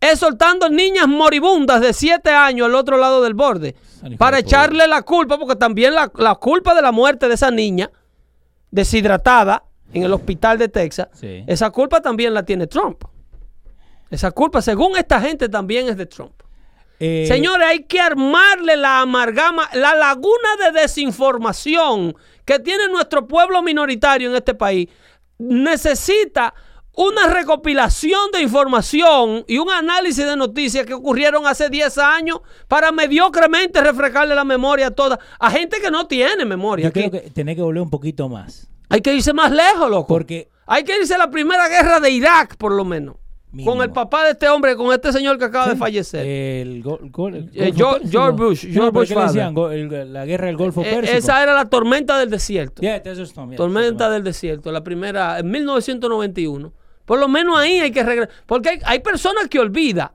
A: es soltando niñas moribundas de 7 años al otro lado del borde para echarle la culpa, porque también la, la culpa de la muerte de esa niña deshidratada en el hospital de Texas,
B: Sí.
A: esa culpa también la tiene Trump. Esa culpa, según esta gente, también es de Trump.
B: Eh,
A: Señores, hay que armarle la amargama, la laguna de desinformación que tiene nuestro pueblo minoritario en este país. Necesita una recopilación de información y un análisis de noticias que ocurrieron hace 10 años para mediocremente refrescarle la memoria a toda, a gente que no tiene memoria.
B: Yo creo que tenés que volver un poquito más.
A: Hay que irse más lejos, loco.
B: Porque
A: Hay que irse a la primera guerra de Irak, por lo menos.
B: Mínimo.
A: Con el papá de este hombre, con este señor que acaba de fallecer.
B: El go- go- el
A: Eh, George- Bush, George
B: ¿pero
A: Bush
B: decían? Go- el- la guerra del Golfo
A: Eh,
B: Pérsico.
A: esa era la tormenta del desierto.
B: Yeah,
A: tormenta del desierto, la primera, en 1991. Por lo menos ahí hay que regresar. Porque hay, hay personas que olvidan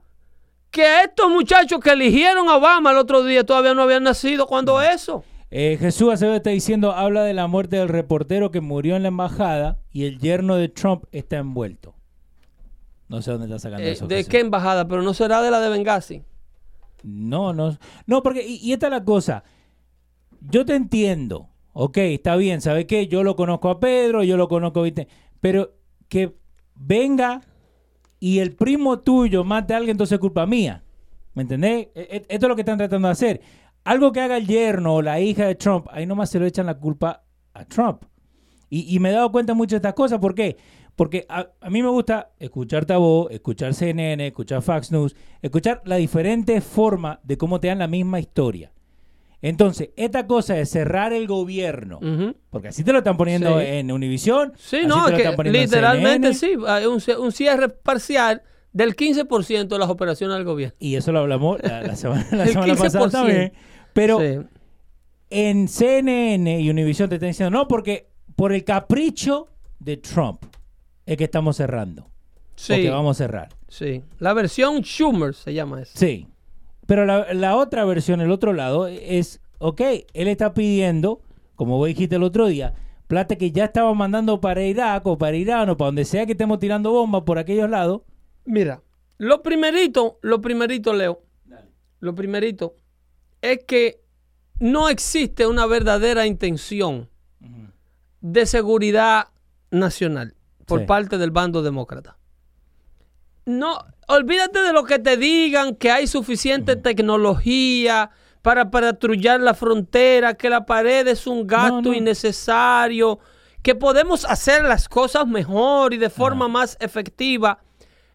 A: que estos muchachos que eligieron a Obama el otro día todavía no habían nacido cuando eso.
B: Eh, Jesús Acevedo está diciendo, habla de la muerte del reportero que murió en la embajada y el yerno de Trump está envuelto. No sé dónde está sacando
A: Eh,
B: eso.
A: ¿De
B: Jesús.
A: qué embajada? Pero no será de la de Benghazi.
B: No, no. No, porque, y, y esta es la cosa. Yo te entiendo. Ok, está bien. ¿Sabe qué? Yo lo conozco a Pedro, yo lo conozco, ¿viste? Pero que venga y el primo tuyo mate a alguien, entonces es culpa mía. ¿Me entendés? E- e- Esto es lo que están tratando de hacer. Algo que haga el yerno o la hija de Trump, ahí nomás se lo echan la culpa a Trump. Y, me he dado cuenta mucho de estas cosas. ¿Por qué? Porque a, a mí me gusta escuchar Tabó, escuchar CNN, escuchar Fox News, escuchar la diferente forma de cómo te dan la misma historia. Entonces, esta cosa de cerrar el gobierno, porque así te lo están poniendo
A: Sí.
B: en Univision,
A: Sí,
B: así
A: no,
B: te lo
A: es
B: están
A: que literalmente sí, un, cierre parcial del 15% de las operaciones del gobierno.
B: Y eso lo hablamos la, la semana, la
A: El
B: semana pasada
A: 15%.
B: también. Pero
A: Sí.
B: en CNN y Univision te están diciendo, no, porque por el capricho de Trump es que estamos cerrando.
A: Sí,
B: O que vamos a cerrar.
A: sí. La versión Schumer se llama eso.
B: Sí. Pero la, la otra versión, el otro lado, es, ok, él está pidiendo, como vos dijiste el otro día, plata que ya estaba mandando para Irak o para Irán o para donde sea que estemos tirando bombas por aquellos lados.
A: Mira, lo primerito, lo primerito, Leo, lo primerito es que no existe una verdadera intención de seguridad nacional por
B: Sí.
A: parte del bando demócrata. No, olvídate de lo que te digan, que hay suficiente tecnología para patrullar la frontera, que la pared es un gasto
B: no.
A: innecesario, que podemos hacer las cosas mejor y de forma más efectiva.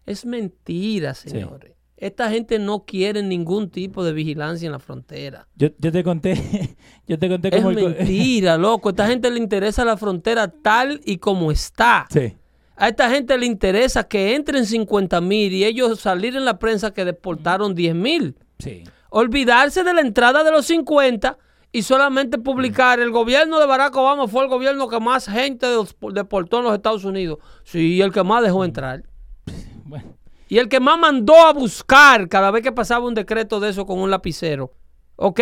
A: Es mentira, señores. Esta gente no quiere ningún tipo de vigilancia en la frontera.
B: Yo, yo te conté, yo te conté
A: Es
B: como el co-
A: mentira, loco. Esta gente le interesa la frontera tal y como está.
B: Sí.
A: A esta gente le interesa que entren 50 mil y ellos salir en la prensa que deportaron 10 mil.
B: Sí.
A: Olvidarse de la entrada de los 50 y solamente publicar el gobierno de Barack Obama fue el gobierno que más gente deportó en los Estados Unidos. Sí, el que más dejó entrar.
B: Bueno,
A: Y el que más mandó a buscar cada vez que pasaba un decreto de eso con un lapicero. ¿Ok?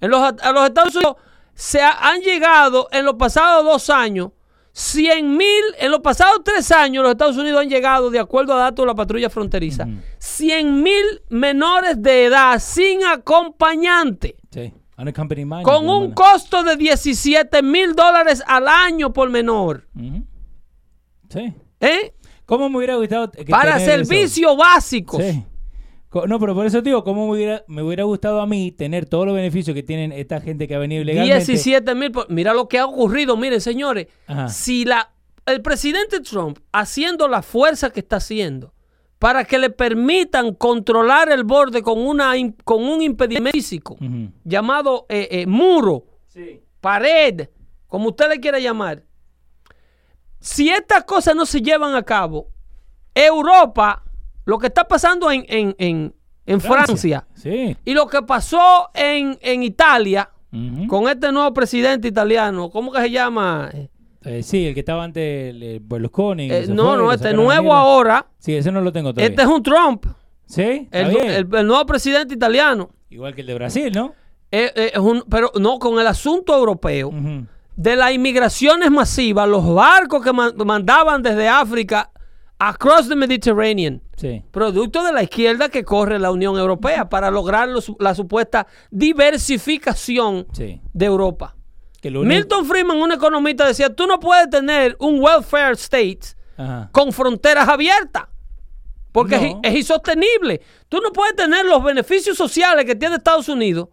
A: En los, a los Estados Unidos se ha- han llegado en los pasados dos años 100 mil, en los pasados tres años los Estados Unidos han llegado, de acuerdo a datos de la patrulla fronteriza, 100 mil menores de edad sin acompañante,
B: sí.
A: Con un costo de 17 mil dólares al año por menor.
B: Sí.
A: ¿Eh?
B: ¿Cómo me hubiera gustado que
A: Para
B: tener eso?
A: servicios básicos.
B: Sí. No, pero por eso te digo, ¿cómo me hubiera, me hubiera gustado a mí tener todos los beneficios que tienen esta gente que ha venido ilegalmente?
A: 17 mil. Mira lo que ha ocurrido. Miren, señores.
B: Ajá.
A: Si la, el presidente Trump, haciendo la fuerza que está haciendo, para que le permitan controlar el borde con, una, con un impedimento físico llamado eh, eh, muro,
B: Sí.
A: pared, como usted le quiera llamar. Si estas cosas no se llevan a cabo, Europa, lo que está pasando en, en- en- en Francia
B: Sí.
A: y lo que pasó en, en Italia, con este nuevo presidente italiano, ¿cómo que se llama? Eh,
B: sí, el que estaba antes, el, Berlusconi.
A: eh, no,
B: fue,
A: no, este nuevo ahora,
B: Sí, ese no lo tengo todavía.
A: este es un Trump,
B: Sí,
A: el,
B: bien.
A: el- el nuevo presidente italiano.
B: Igual que el de Brasil, ¿no?
A: Eh, eh, es un- pero no, con el asunto europeo de las inmigraciones masivas, los barcos que man- mandaban desde África across the Mediterranean.
B: Sí.
A: Producto de la izquierda que corre la Unión Europea para lograr los- la supuesta diversificación
B: Sí.
A: de Europa.
B: Que lo único-
A: Milton Friedman, un economista, decía, tú no puedes tener un welfare state
B: Ajá.
A: con fronteras abiertas. Porque
B: No.
A: es, es insostenible. Tú no puedes tener los beneficios sociales que tiene Estados Unidos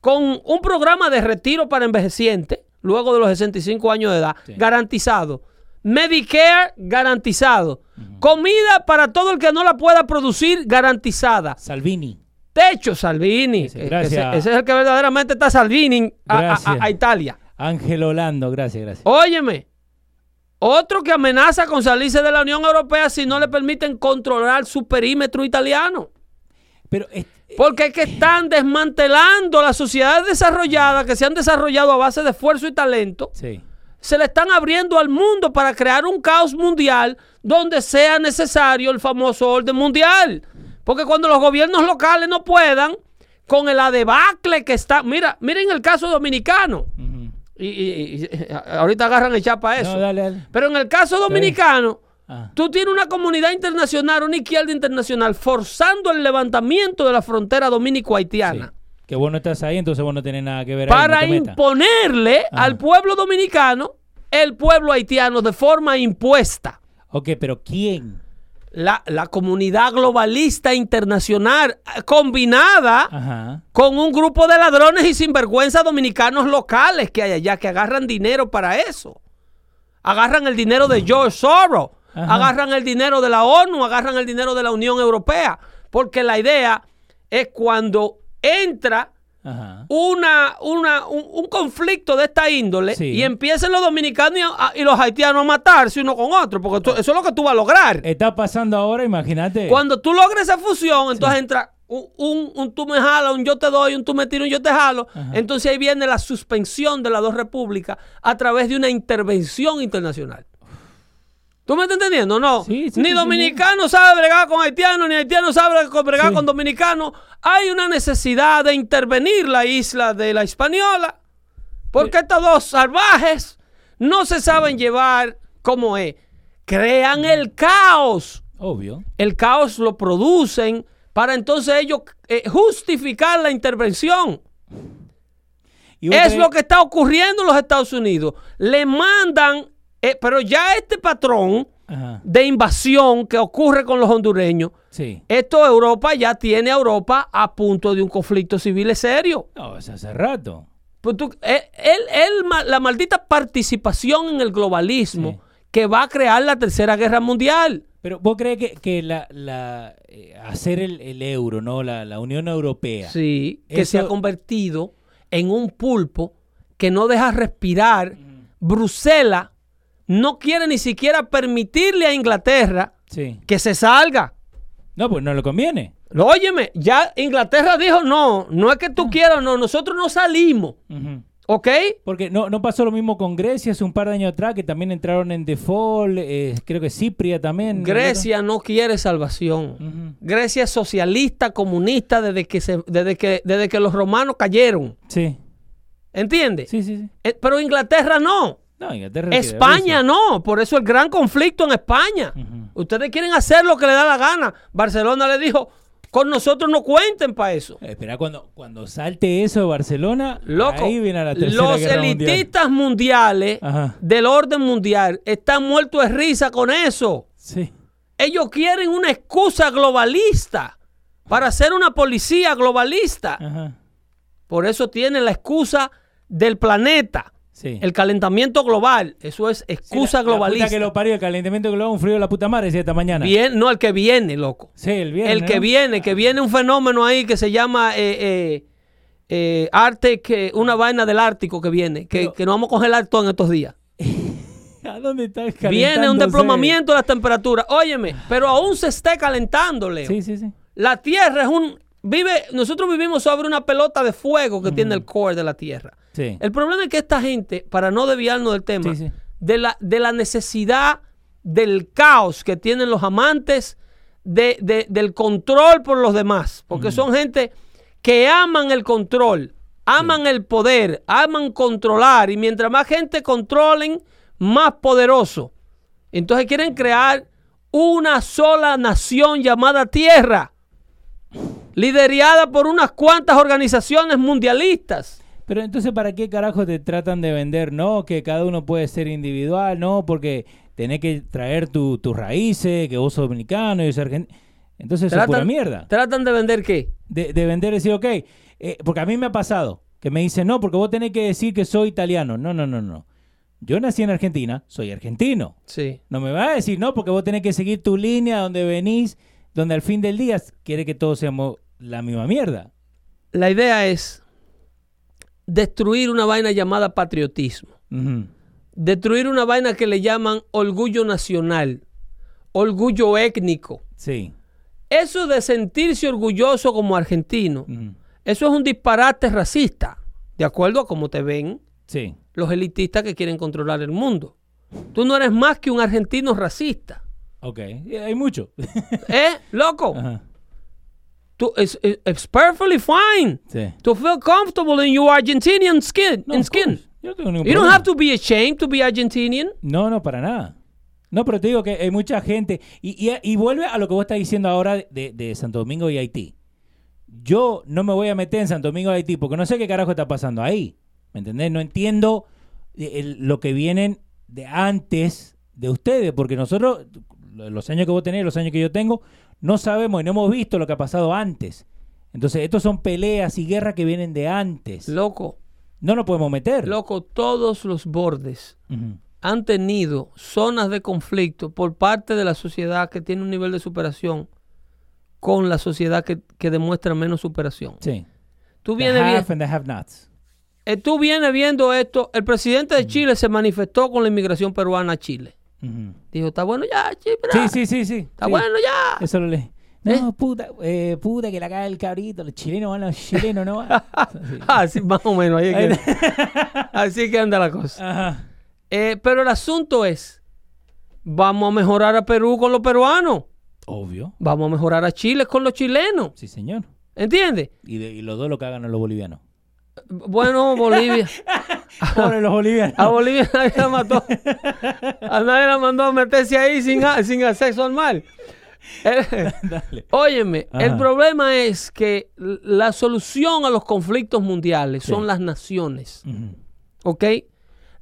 A: con un programa de retiro para envejecientes, luego de los 65 años de edad,
B: Sí.
A: garantizado. Medicare garantizado. Comida para todo el que no la pueda producir garantizada.
B: Salvini.
A: Techo Salvini. Eh,
B: gracias.
A: Ese, ese es el que verdaderamente está Salvini a- Italia.
B: Ángel Holando, gracias, gracias.
A: Óyeme, otro que amenaza con salirse de la Unión Europea si no le permiten controlar su perímetro italiano.
B: Pero es-
A: Porque es que están desmantelando las sociedades desarrolladas que se han desarrollado a base de esfuerzo y talento.
B: sí.
A: Se le están abriendo al mundo para crear un caos mundial donde sea necesario el famoso orden mundial. Porque cuando los gobiernos locales no puedan, con el adebacle que está. Mira, miren el caso dominicano. Y, y- y- ahorita agarran el chapa eso.
B: No, dale, dale.
A: Pero en el caso dominicano,
B: Ah.
A: tú tienes una comunidad internacional, una izquierda internacional, forzando el levantamiento de la frontera
B: Sí. Que vos no estás ahí, entonces vos no tenés nada que ver ahí,
A: Para
B: no te metas.
A: imponerle
B: Ah.
A: al pueblo dominicano el pueblo haitiano de forma impuesta.
B: Ok, pero ¿quién?
A: La, la comunidad globalista internacional eh, combinada
B: Ajá.
A: con un grupo de ladrones y sinvergüenza dominicanos locales que hay allá, que agarran dinero para eso. Agarran el dinero de George Soros,
B: Ajá.
A: agarran el dinero de la ONU, agarran el dinero de la Unión Europea. Porque la idea es cuando entra
B: Ajá.
A: una, una, un, un conflicto de esta índole
B: Sí.
A: y empiecen los dominicanos y, a- y los haitianos a matarse uno con otro, porque tú- eso es lo que tú vas a lograr.
B: Está pasando ahora, imagínate.
A: Cuando tú logres esa fusión, entonces entra un, un, un tú me jalas, un yo te doy, un tú me tiro, un yo te jalo.
B: Ajá.
A: Entonces ahí viene la suspensión de las dos repúblicas a través de una intervención internacional. ¿Tú me estás entendiendo? No.
B: Sí, sí,
A: ni
B: sí,
A: dominicano sabe bregar con haitianos, ni haitiano sabe bregar con dominicanos. Hay una necesidad de intervenir la isla de la Hispaniola. Porque estos dos salvajes no se saben llevar como es. Crean el caos.
B: Obvio.
A: El caos lo producen para entonces ellos eh, justificar la intervención.
B: Y
A: Es lo que está ocurriendo en los Estados Unidos. Le mandan, eh, pero ya este patrón
B: Ajá,
A: de invasión que ocurre con los hondureños,
B: sí.
A: esto Europa ya tiene a Europa a punto de un conflicto civil serio.
B: No, es hace rato.
A: Pues tú- él- él- él ma- la maldita participación en el globalismo
B: Sí.
A: que va a crear la tercera guerra mundial.
B: Pero vos crees que, que la, la, eh, hacer el, el euro, ¿no? La, la Unión Europea.
A: Sí, que se ha convertido en un pulpo que no deja respirar. Bruselas no quiere ni siquiera permitirle a Inglaterra
B: Sí.
A: que se salga.
B: No, pues no le conviene.
A: Óyeme, ya Inglaterra dijo, no, no es que tú quieras, no, nosotros no salimos,
B: Ujú.
A: ¿ok?
B: Porque no, no pasó lo mismo con Grecia hace un par de años atrás, que también entraron en default, eh, creo que Cipria también.
A: Grecia no quiere salvación. Grecia es socialista, comunista desde que, se, desde que, desde que los romanos cayeron.
B: Sí,
A: ¿Entiendes?
B: sí, sí. sí.
A: Eh, pero Inglaterra no.
B: No, Inglaterra
A: España no. Por eso el gran conflicto en España. Ustedes quieren hacer lo que le da la gana. Barcelona le dijo, con nosotros no cuenten para eso.
B: Espera, cuando, cuando salte eso de Barcelona,
A: Loco,
B: ahí viene la tercera
A: los
B: guerra mundial.
A: elitistas mundiales
B: Ajá.
A: del orden mundial están muertos de risa con eso.
B: Sí.
A: Ellos quieren una excusa globalista para hacer una policía globalista.
B: Ajá.
A: Por eso tienen la excusa del planeta,
B: Sí.
A: el calentamiento global. Eso es
B: Sí,
A: excusa
B: la- la puta
A: globalista.
B: que lo parió, el calentamiento global, un frío de la puta madre, decía esta mañana.
A: Bien, no, el que viene, loco.
B: Sí, el viernes.
A: el que
B: ¿no?
A: viene, que viene un fenómeno ahí que se llama eh, eh, eh, Arte, que una vaina del Ártico que viene, que,
B: Pero-
A: que nos vamos a congelar todo en estos días.
B: ¿A dónde está
A: Viene un desplomamiento de las temperaturas. Óyeme, pero aún se esté calentando, Leo.
B: Sí, sí, sí.
A: La Tierra es un... Vive, nosotros vivimos sobre una pelota de fuego que tiene el core de la Tierra.
B: Sí.
A: El problema es que esta gente, para no desviarnos del tema,
B: Sí, sí.
A: De, la, de la necesidad del caos que tienen los amantes de, de- del control por los demás, porque son gente que aman el control, aman el poder, aman controlar, y mientras más gente controlen, más poderoso. Entonces quieren crear una sola nación llamada Tierra, liderada por unas cuantas organizaciones mundialistas.
B: Pero entonces, ¿para qué carajo te tratan de vender? No, que cada uno puede ser individual, no, porque tenés que traer tu- tus raíces, que vos sos dominicano y soy argentino. Entonces, eso es pura mierda.
A: ¿Tratan de vender qué?
B: De, de vender, decir, ok, eh, porque a mí me ha pasado, que me dicen, no, porque vos tenés que decir que soy italiano. No, no, no, no. Yo nací en Argentina, soy argentino.
A: Sí.
B: No me vas a decir, no, porque vos tenés que seguir tu línea donde venís, donde al fin del día quiere que todos seamos la misma mierda.
A: La idea es destruir una vaina llamada patriotismo. Destruir una vaina que le llaman orgullo nacional, orgullo étnico.
B: Sí.
A: Eso de sentirse orgulloso como argentino, eso es un disparate racista, de acuerdo a cómo te ven
B: Sí.
A: los elitistas que quieren controlar el mundo. Tú no eres más que un argentino racista.
B: Ok. Y Hay mucho.
A: ¿Eh? Loco.
B: Ajá.
A: Tú, it's, it's perfectly fine
B: Sí.
A: to feel comfortable in your Argentinian skin.
B: No,
A: in skin.
B: Yo no tengo ningún
A: You don't have to be ashamed to be Argentinian.
B: No, no, para nada. No, pero te digo que hay mucha gente. Y, y- y vuelve a lo que vos estás diciendo ahora de, de Santo Domingo y Haití. Yo no me voy a meter en Santo Domingo y Haití porque no sé qué carajo está pasando ahí. ¿Me entendés? No entiendo eh, el- lo que vienen de antes de ustedes, porque nosotros, los años que vos tenés, los años que yo tengo, no sabemos y no hemos visto lo que ha pasado antes. Entonces, estos son peleas y guerras que vienen de antes.
A: Loco,
B: No nos podemos meter.
A: loco, todos los bordes han tenido zonas de conflicto por parte de la sociedad que tiene un nivel de superación con la sociedad que, que demuestra menos superación.
B: Sí.
A: Tú
B: The
A: vienes, vi-
B: have and the have nots.
A: eh, tú vienes viendo esto. El presidente de Chile se manifestó con la inmigración peruana a Chile. Dijo, está bueno ya, Chile,
B: Sí, sí, sí, sí.
A: está
B: sí.
A: bueno ya.
B: Eso lo leí.
A: ¿Eh?
B: No, puta, eh, puta, que la caga el cabrito. Los chilenos van, los chilenos no van. Sí.
A: Así más o menos, ahí es que, así que anda la cosa.
B: Ajá.
A: Eh, pero el asunto es, vamos a mejorar a Perú con los peruanos,
B: Obvio.
A: vamos a mejorar a Chile con los chilenos,
B: Sí, señor.
A: ¿entiendes?
B: Y, y los dos lo cagan a los bolivianos.
A: Bueno, Bolivia,
B: Pobre los bolivianos.
A: a Bolivia nadie la mató, a nadie la mandó a meterse ahí sin, a- sin acceso al mar.
B: Dale.
A: Óyeme, el problema es que la solución a los conflictos mundiales son las naciones.
B: Ujú.
A: ¿Ok?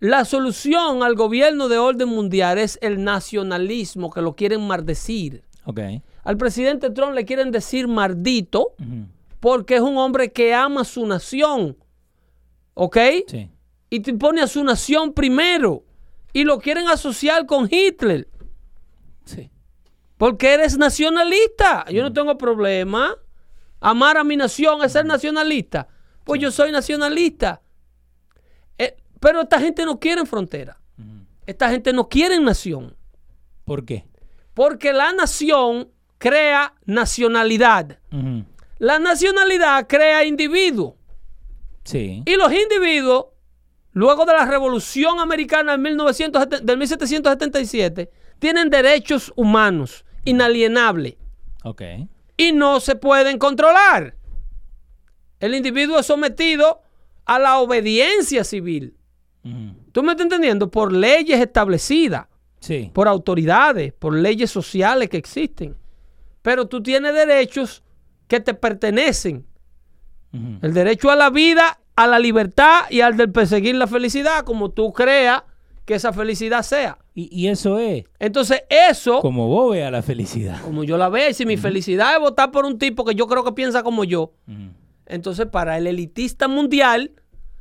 A: La solución al gobierno de orden mundial es el nacionalismo que lo quieren maldecir.
B: Ok.
A: Al presidente Trump le quieren decir maldito porque es un hombre que ama su nación. ¿Ok?
B: Sí.
A: Y te pone a su nación primero. Y lo quieren asociar con Hitler.
B: Sí.
A: Porque eres nacionalista. Yo no tengo problema. Amar a mi nación es ser nacionalista. Pues yo soy nacionalista. Eh, pero esta gente no quiere frontera. Esta gente no quiere nación.
B: ¿Por qué?
A: Porque la nación crea nacionalidad. La nacionalidad crea individuos.
B: Sí.
A: Y los individuos, luego de la Revolución Americana del, 1970 del 1777, tienen derechos humanos inalienables
B: Ok.
A: y no se pueden controlar. El individuo es sometido a la obediencia civil. ¿Tú me estás entendiendo? Por leyes establecidas,
B: Sí.
A: por autoridades, por leyes sociales que existen. Pero tú tienes derechos que te pertenecen. El derecho a la vida, a la libertad y al de perseguir la felicidad, como tú creas que esa felicidad sea.
B: Y, y eso es
A: Entonces, eso, como,
B: como vos veas la felicidad.
A: yo la veo, y si mi felicidad es votar por un tipo que yo creo que piensa como yo, entonces para el elitista mundial,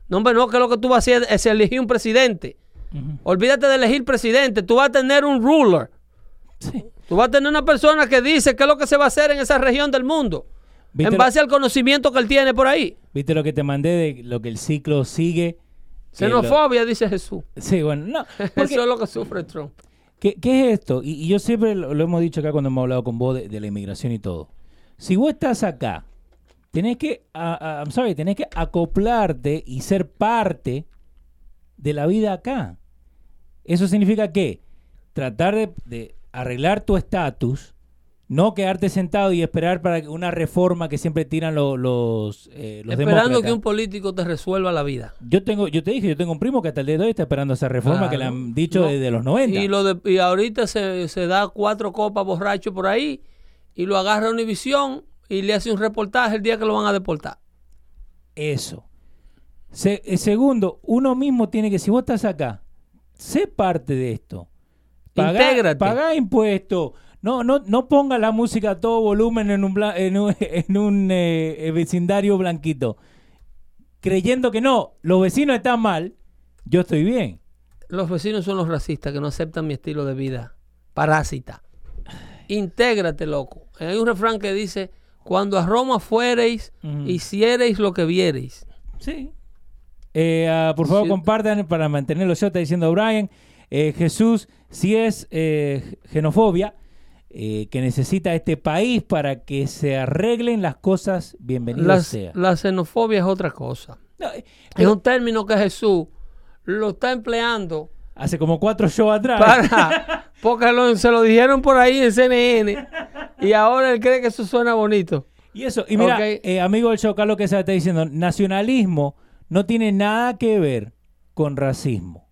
A: no, hombre, no, que lo que tú vas a hacer es elegir un presidente. Olvídate de elegir presidente, tú vas a tener un ruler.
B: Sí.
A: Tú vas a tener una persona que dice qué es lo que se va a hacer en esa región del mundo.
B: ¿Viste
A: En
B: lo-
A: base al conocimiento que él tiene por ahí.
B: ¿Viste lo que te mandé de lo que el ciclo sigue? Lo-
A: Xenofobia, dice Jesús.
B: Sí, bueno, no. porque-
A: Eso es lo que sufre Trump.
B: ¿Qué, qué es esto? Y, y yo siempre lo, lo hemos dicho acá cuando hemos hablado con vos de, de la inmigración y todo. Si vos estás acá, tenés que, I'm sorry, tenés que acoplarte y ser parte de la vida acá. Eso significa que tratar de, de arreglar tu estatus, no quedarte sentado y esperar para una reforma que siempre tiran lo- los, eh, los
A: Esperando
B: demócratas.
A: que un político te resuelva la vida.
B: Yo tengo, yo te dije, yo tengo un primo que hasta el día de hoy está esperando esa reforma que le han dicho
A: No.
B: desde los 90.
A: Y, lo de, y ahorita se, se da cuatro copas borracho por ahí y lo agarra Univisión y le hace un reportaje el día que lo van a deportar.
B: Eso. Se- eh, segundo, uno mismo tiene que, si vos estás acá, sé parte de esto.
A: Intégrate.
B: Pagá impuestos. No, no, no ponga la música a todo volumen en un, bla- en un, en un, eh, eh, vecindario blanquito. Creyendo que no, los vecinos están mal, yo estoy bien.
A: Los vecinos son los racistas que no aceptan mi estilo de vida. Parásita. Intégrate, loco. Hay un refrán que dice, cuando a Roma fuereis, hiciereis lo que viereis.
B: Sí. Eh, ah, por favor,
A: Sí.
B: compartan para mantenerlo. Yo está diciendo Brian. Eh, Jesús, si es eh, xenofobia, eh, que necesita este país para que se arreglen las cosas, bienvenido
A: La,
B: sea.
A: la xenofobia es otra cosa.
B: No, eh,
A: Es un término que Jesús lo está empleando
B: hace como cuatro shows atrás.
A: para porque lo- se lo dijeron por ahí en CNN y ahora él cree que eso suena bonito.
B: Y eso, y mira, eh, amigo del show, Carlos que se está diciendo, nacionalismo no tiene nada que ver con racismo.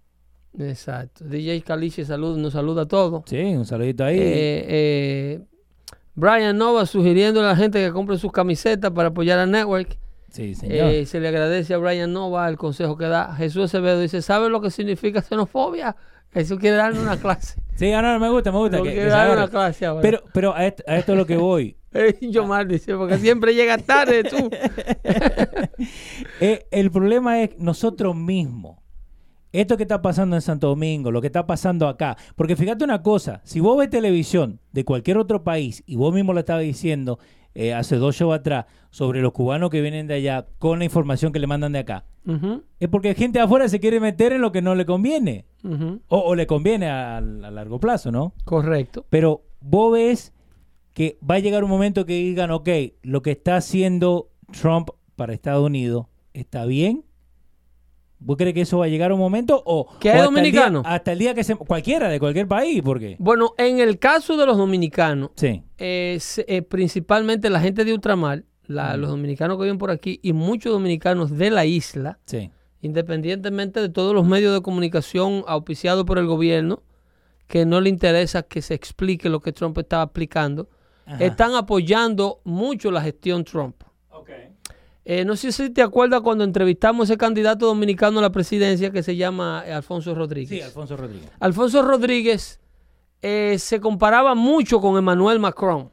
A: Exacto. DJ Caliche salud, nos saluda a todos.
B: Sí, un saludito ahí.
A: Eh, eh, Brian Nova sugiriendo a la gente que compre sus camisetas para apoyar al network.
B: sí, señor.
A: Eh, se le agradece a Brian Nova el consejo que da. Jesús Acevedo dice, ¿sabe lo que significa xenofobia? Jesús quiere darle una clase.
B: sí, ah, no, me gusta, me gusta. Que-
A: quiere
B: que
A: darle una clase ahora.
B: Pero, pero a, esto, a esto es lo que voy.
A: Eh, yo mal dice, porque siempre llega tarde tú.
B: El problema es nosotros mismos. Esto que está pasando en Santo Domingo, lo que está pasando acá. Porque fíjate una cosa, si vos ves televisión de cualquier otro país y vos mismo lo estabas diciendo eh, hace dos shows atrás sobre los cubanos que vienen de allá con la información que le mandan de acá,
A: Ujú,
B: es porque gente de afuera se quiere meter en lo que no le conviene. O, o le conviene a, a largo plazo, ¿no?
A: Correcto.
B: Pero vos ves que va a llegar un momento que digan, ok, lo que está haciendo Trump para Estados Unidos está bien. ¿Vos crees que eso va a llegar un momento? O,
A: ¿Que
B: o
A: hay
B: hasta el día-
A: dominicanos?
B: hasta el día que se... Cualquiera, de cualquier país, porque...
A: Bueno, en el caso de los dominicanos,
B: Sí,
A: es, eh, principalmente la gente de ultramar, la- los dominicanos que viven por aquí y muchos dominicanos de la isla,
B: sí.
A: independientemente de todos los medios de comunicación auspiciados por el gobierno, que no le interesa que se explique lo que Trump estaba aplicando,
B: Ajá.
A: están apoyando mucho la gestión Trump. Eh, no sé si te acuerdas cuando entrevistamos a ese candidato dominicano a la presidencia que se llama eh, Alfonso Rodríguez.
B: Sí, Alfonso Rodríguez.
A: Alfonso Rodríguez eh, se comparaba mucho con Emmanuel Macron.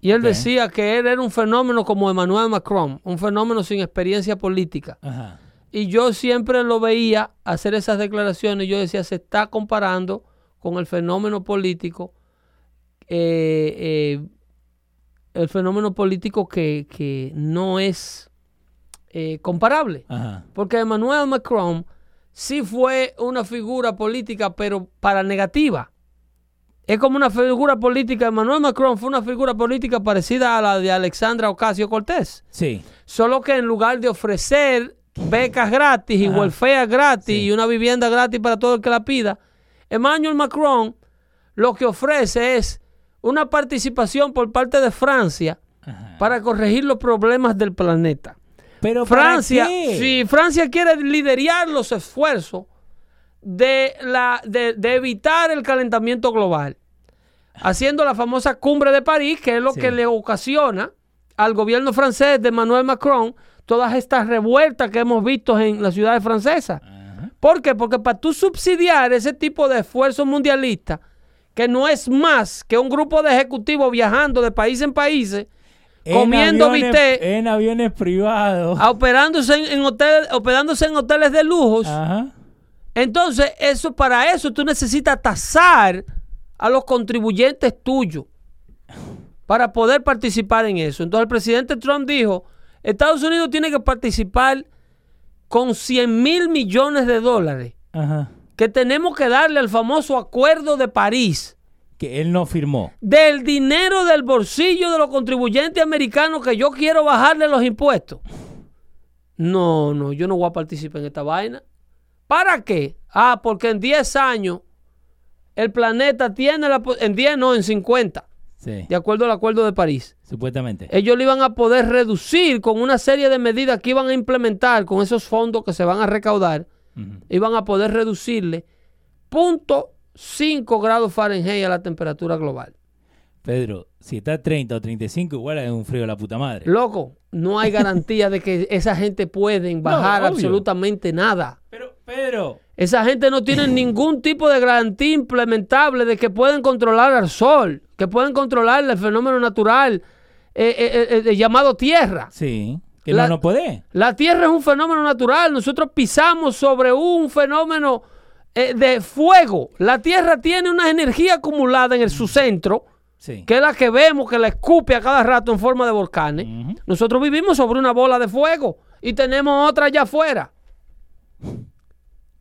A: Y él decía que él era un fenómeno como Emmanuel Macron, un fenómeno sin experiencia política.
B: Ajá.
A: Y yo siempre lo veía hacer esas declaraciones. Yo decía, se está comparando con el fenómeno político, eh, el fenómeno político que, que no es eh, comparable.
B: Ajá.
A: Porque Emmanuel Macron sí fue una figura política, pero para negativa. Es como una figura política. Emmanuel Macron fue una figura política parecida a la de Alexandra Ocasio Cortés.
B: Sí.
A: Solo que en lugar de ofrecer becas gratis y
B: Ajá.
A: welfare gratis
B: Sí.
A: y una vivienda gratis para todo el que la pida, Emmanuel Macron lo que ofrece es una participación por parte de Francia
B: Ajá.
A: para corregir los problemas del planeta.
B: Pero ¿para
A: Francia, si Francia quiere liderar los esfuerzos de, la, de, de evitar el calentamiento global, haciendo la famosa cumbre de París, que es lo
B: Sí.
A: que le ocasiona al gobierno francés de Emmanuel Macron todas estas revueltas que hemos visto en las ciudades francesas.
B: Ajá.
A: ¿Por qué? Porque para tú subsidiar ese tipo de esfuerzo mundialista, que no es más que un grupo de ejecutivos viajando de país en país,
B: En
A: comiendo
B: aviones- En aviones privados.
A: operándose en, en hoteles, hospedándose en hoteles de lujos.
B: Ajá.
A: Entonces, eso para eso tú necesitas tasar a los contribuyentes tuyos para poder participar en eso. Entonces, el presidente Trump dijo, Estados Unidos tiene que participar con 100 mil millones de dólares
B: Ajá.
A: Que tenemos que darle al famoso acuerdo de París
B: Que él no firmó.
A: del dinero del bolsillo de los contribuyentes americanos que yo quiero bajarle los impuestos. No, no, yo no voy a participar en esta vaina. ¿Para qué? Ah, porque en 10 años el planeta tiene la... En 10 no, en 50,
B: Sí.
A: de acuerdo al acuerdo de París.
B: Supuestamente.
A: Ellos le iban a poder reducir con una serie de medidas que iban a implementar con esos fondos que se van a recaudar.
B: Ujú.
A: Iban a poder reducirle 0.5 grados Fahrenheit a la temperatura global.
B: Pedro, si está 30 o 35, igual es un frío de la puta madre.
A: Loco, no hay garantía de que esa gente pueden bajar absolutamente nada.
B: Pero, Pedro.
A: Esa gente no tiene ningún tipo de garantía implementable de que pueden controlar al sol, que pueden controlar el fenómeno natural eh, eh, eh, eh, llamado tierra.
B: Sí. Que
A: La-
B: no, no puede.
A: La tierra es un fenómeno natural. Nosotros pisamos sobre un fenómeno eh, de fuego. La tierra tiene una energía acumulada en el, su centro,
B: Sí.
A: que es la que vemos que la escupe a cada rato en forma de volcanes. Nosotros vivimos sobre una bola de fuego y tenemos otra allá afuera.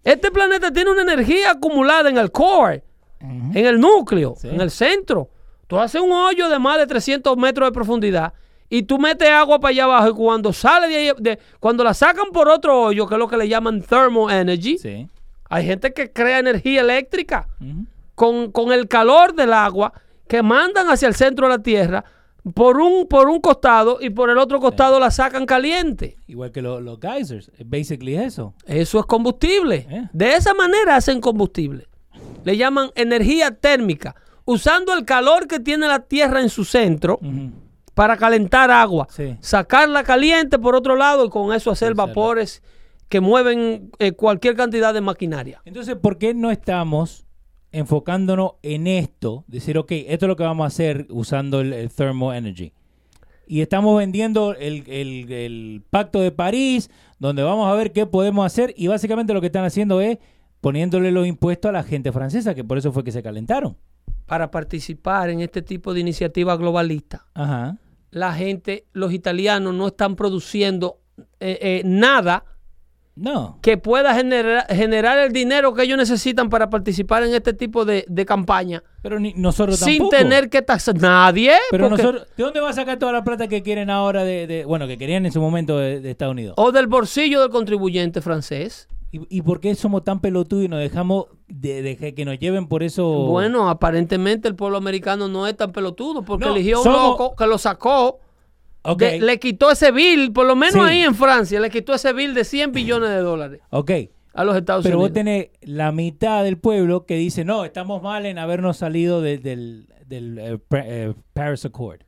A: Este planeta tiene una energía acumulada en el core, en el núcleo,
B: Sí.
A: en el centro. Tú haces un hoyo de más de 300 metros de profundidad y tú metes agua para allá abajo y cuando sale de ahí, de- cuando la sacan por otro hoyo, que es lo que le llaman thermal energy,
B: Sí.
A: hay gente que crea energía eléctrica con, con el calor del agua que mandan hacia el centro de la Tierra por un, por un costado y por el otro costado la sacan caliente.
B: Igual que lo- los geysers. Basically eso.
A: Eso es combustible.
B: Eh.
A: De esa manera hacen combustible. Le llaman energía térmica, usando el calor que tiene la Tierra en su centro. Para calentar agua,
B: Sí.
A: sacarla caliente por otro lado y con eso hacer vapores que mueven eh, cualquier cantidad de maquinaria.
B: Entonces, ¿por qué no estamos enfocándonos en esto? Decir, ok, esto es lo que vamos a hacer usando el, el thermal energy. Y estamos vendiendo el, el- el pacto de París, donde vamos a ver qué podemos hacer. Y básicamente lo que están haciendo es poniéndole los impuestos a la gente francesa, que por eso fue que se calentaron.
A: Para participar en este tipo de iniciativa globalista.
B: Ajá.
A: La gente, los italianos no están produciendo eh, eh, nada
B: No.
A: que pueda generar, generar el dinero que ellos necesitan para participar en este tipo de, de campaña
B: Pero ni nosotros
A: sin
B: tampoco.
A: tener que taxar nadie.
B: Pero
A: porque-
B: nosotros, ¿de dónde va a sacar toda la plata que quieren ahora de, de- bueno, que querían en su momento de, de Estados Unidos?
A: o del bolsillo del contribuyente francés.
B: ¿Y, y por qué somos tan pelotudos y nos dejamos de, de que nos lleven por eso?
A: Bueno, aparentemente el pueblo americano no es tan pelotudo porque
B: No,
A: eligió un
B: somos-
A: loco que lo sacó,
B: Ok,
A: de- le quitó ese bill, por lo menos
B: Sí.
A: ahí en Francia, le quitó ese bill de 100 billones de dólares.
B: ok.
A: a los Estados
B: Pero vos
A: Unidos.
B: tenés la mitad del pueblo que dice, no, estamos mal en habernos salido de- del, del eh, eh, Paris Accord.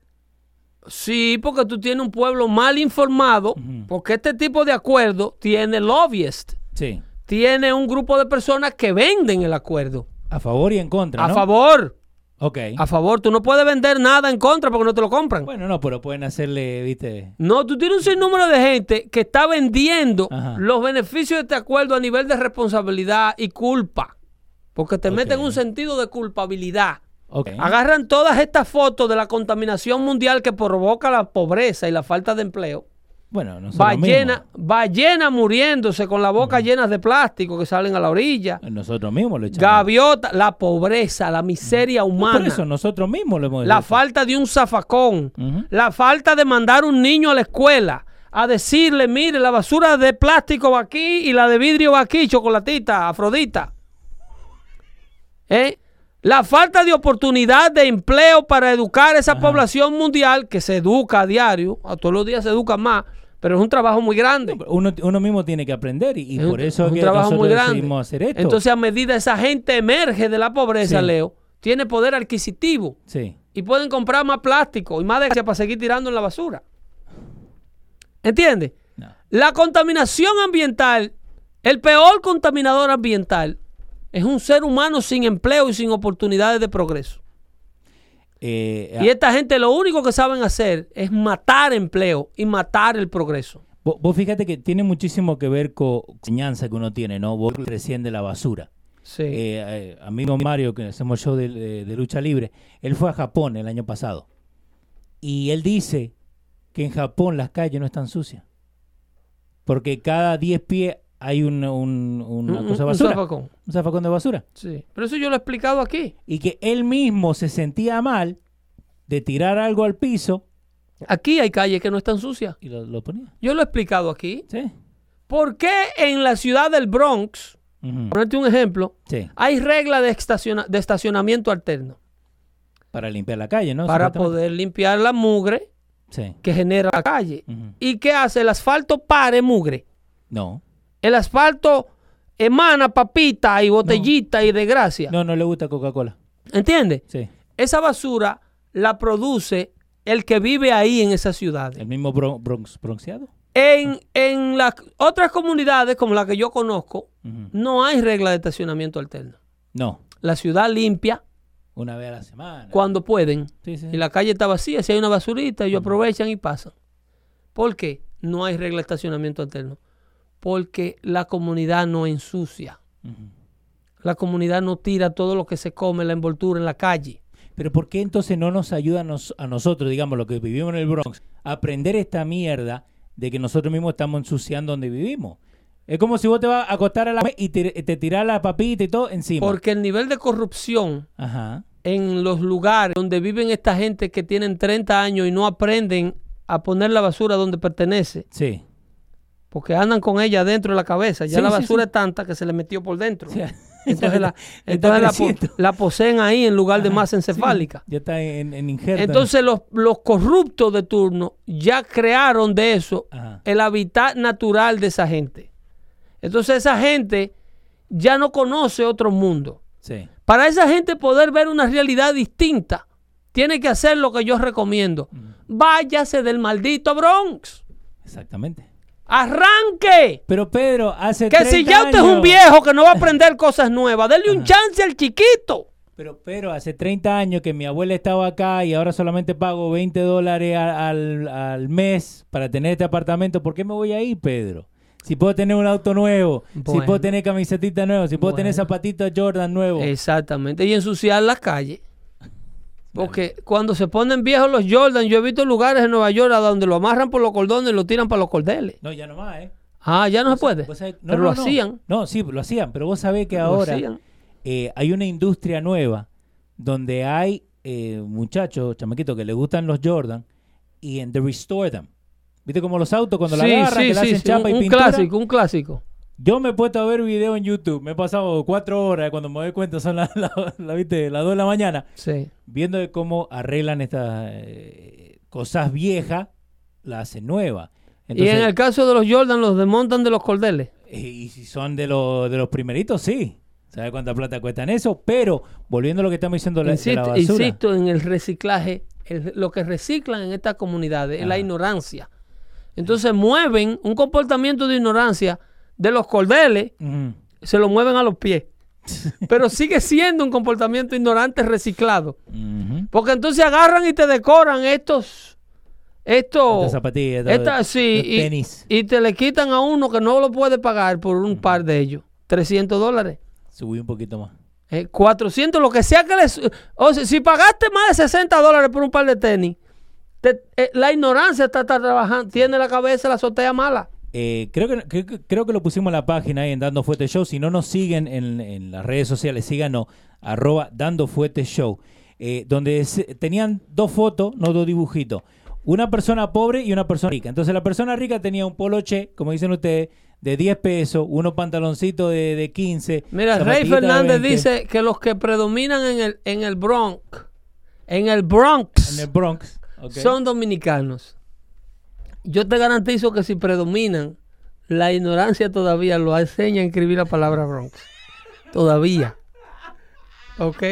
A: Sí, porque tú tienes un pueblo mal informado, porque este tipo de acuerdo tiene lobbyists,
B: Sí.
A: tiene un grupo de personas que venden el acuerdo.
B: A favor y en contra,
A: A
B: ¿no?
A: favor,
B: Ok.
A: a favor. Tú no puedes vender nada en contra porque no te lo compran.
B: Bueno, no, pero pueden hacerle, viste...
A: No, tú tienes un sinnúmero de gente que está vendiendo
B: Ajá.
A: los beneficios de este acuerdo a nivel de responsabilidad y culpa. Porque te meten un sentido de culpabilidad.
B: Ok.
A: Agarran todas estas fotos de la contaminación mundial que provoca la pobreza y la falta de empleo.
B: Bueno, nosotros
A: Ballena, ballena muriéndose con la boca llena de plástico que salen a la orilla.
B: Nosotros mismos lo echamos.
A: Gaviota, la pobreza, la miseria humana.
B: Por eso nosotros mismos lo hemos
A: la
B: hecho.
A: falta de un zafacón, la falta de mandar un niño a la escuela a decirle, mire, la basura de plástico va aquí y la de vidrio va aquí, chocolatita, Afrodita. ¿Eh? La falta de oportunidad de empleo para educar a esa población mundial que se educa a diario, a todos los días se educa más, pero es un trabajo muy grande.
B: Uno, uno mismo tiene que aprender y, y
A: Es
B: por
A: un-
B: eso
A: es un
B: que
A: trabajo
B: nosotros
A: muy grande.
B: decidimos hacer esto.
A: Entonces, a medida esa gente emerge de la pobreza,
B: Sí.
A: Leo, tiene poder adquisitivo
B: sí.
A: y pueden comprar más plástico y más de para seguir tirando en la basura. ¿Entiendes?
B: No.
A: La contaminación ambiental, el peor contaminador ambiental, es un ser humano sin empleo y sin oportunidades de progreso.
B: Eh,
A: Y esta gente lo único que saben hacer es matar empleo y matar el progreso.
B: Vos, vos fíjate que tiene muchísimo que ver con la enseñanza que uno tiene, ¿no? Vos recién de la basura.
A: Sí.
B: Eh, eh, amigo Mario, que hacemos show de, de- de lucha libre, él fue a Japón el año pasado. Y él dice que en Japón las calles no están sucias. Porque cada 10 pies hay un- un- una
A: Un-
B: cosa de
A: un
B: basura.
A: zafacón.
B: un zafacón de basura.
A: Sí. Pero eso yo lo he explicado aquí.
B: Y que él mismo se sentía mal de tirar algo al piso
A: Aquí hay calles que no están sucias.
B: y lo, lo ponía.
A: Yo lo he explicado aquí.
B: Sí.
A: ¿Por qué en la ciudad del Bronx,
B: Ujú.
A: ponerte un ejemplo,
B: Sí.
A: hay reglas de, estaciona- de estacionamiento alterno?
B: Para limpiar la calle, ¿no?
A: para poder limpiar la mugre
B: Sí.
A: que genera la calle. ¿Y qué hace? El asfalto pare mugre.
B: No.
A: El asfalto emana papita y botellita y desgracia.
B: No, no le gusta Coca-Cola.
A: ¿Entiendes?
B: Sí.
A: Esa basura la produce el que vive ahí en esa ciudad.
B: El mismo bron- bronx, bronceado.
A: En, en las otras comunidades como la que yo conozco, no hay regla de estacionamiento alterno.
B: No.
A: La ciudad limpia
B: Una vez a la semana.
A: cuando pueden.
B: Sí, sí.
A: Y la calle está vacía, si hay una basurita, ellos aprovechan y pasan. ¿Por qué? No hay regla de estacionamiento alterno. Porque la comunidad no ensucia. La comunidad no tira todo lo que se come, la envoltura en la calle.
B: Pero ¿por qué entonces no nos ayuda a, nos- a nosotros, digamos, los que vivimos en el Bronx, a aprender esta mierda de que nosotros mismos estamos ensuciando donde vivimos? Es como si vos te vas a acostar a la y te, te tirás la papita y todo encima.
A: Porque el nivel de corrupción
B: Ajá.
A: en los lugares donde viven esta gente que tienen 30 años y no aprenden a poner la basura donde pertenece,
B: Sí.
A: Porque andan con ella dentro de la cabeza. Ya
B: Sí,
A: la basura
B: sí.
A: es tanta que se le metió por dentro. Entonces, la,
B: Está
A: entonces la, po-
B: creciendo.
A: la poseen ahí en lugar de
B: Ajá,
A: masa encefálica.
B: Ya está en, en injerto.
A: Entonces los, los corruptos de turno ya crearon de eso
B: Ajá.
A: el hábitat natural de esa gente. Entonces esa gente ya no conoce otro mundo.
B: Sí.
A: Para esa gente poder ver una realidad distinta, tiene que hacer lo que yo recomiendo. Váyase del maldito Bronx.
B: Exactamente.
A: Arranque.
B: Pero Pedro, hace
A: Que si
B: 30
A: ya usted es un viejo que no va a aprender cosas nuevas, denle un chance al chiquito.
B: Pero, pero hace 30 años que mi abuela estaba acá y ahora solamente pago 20 dólares al, al mes para tener este apartamento. ¿Por qué me voy a ir, Pedro? Si puedo tener un auto nuevo, si puedo tener camisetita nueva, si puedo tener zapatitos Jordan nuevos.
A: Exactamente. Y ensuciar las calles. Porque cuando se ponen viejos los Jordan, yo he visto lugares en Nueva York a donde lo amarran por los cordones y lo tiran para los cordeles.
B: No, ya no más, ¿eh?
A: Ah, ya no se puede.
B: Sabés- no,
A: Pero
B: no,
A: lo
B: no.
A: hacían.
B: No, sí, lo hacían, pero vos sabés que ahora eh, hay una industria nueva donde hay eh, muchachos, chamaquitos, que les gustan los Jordan y en the restore them. ¿Viste como los autos cuando
A: Sí,
B: la agarran,
A: sí,
B: que le
A: sí,
B: hacen
A: sí,
B: chapa
A: un,
B: y
A: un
B: pintura?
A: clásico, un clásico.
B: Yo me he puesto a ver video en YouTube, me he pasado cuatro horas, cuando me doy cuenta son las la, la- ¿viste? las dos de la mañana,
A: Sí.
B: viendo de cómo arreglan estas eh, cosas viejas, las hacen nuevas.
A: y en el caso de los Jordan, los desmontan de los cordeles.
B: Y si son de, los de los primeritos, sí. ¿Sabe cuánta plata cuestan eso? Pero, volviendo a lo que estamos diciendo la, de la
A: Insisto,
B: basura.
A: insisto en el reciclaje. el- lo que reciclan en estas comunidades es la ignorancia. Entonces mueven un comportamiento de ignorancia de los cordeles, se lo mueven a los pies. Pero sigue siendo un comportamiento ignorante reciclado. Porque entonces agarran y te decoran estos. Estos.
B: Zapatillas, estos-
A: sí, y-
B: tenis.
A: Y, te le quitan a uno que no lo puede pagar por un par de ellos. 300 dólares.
B: Subí un poquito más.
A: eh, 400, lo que sea que les. O sea, si pagaste más de 60 dólares por un par de tenis, te- eh, la ignorancia está, está trabajando. Tiene la cabeza, la azotea mala.
B: Eh, creo, que, creo, que- creo que lo pusimos en la página ahí en Dando Fuete Show. Si no nos siguen en, en las redes sociales, síganos, arroba Dando Fuete Show. Eh, donde se- tenían dos fotos, no dos dibujitos. Una persona pobre y una persona rica. Entonces la persona rica tenía un poloche, como dicen ustedes, de 10 pesos, unos pantaloncitos de, de 15.
A: Mira, Rey Fernández
B: 20.
A: dice que los que predominan en el, en el Bronx, en el Bronx,
B: En el Bronx.
A: son dominicanos. Yo te garantizo que si predominan, la ignorancia todavía lo enseña a escribir la palabra Bronx. Todavía. ¿Ok?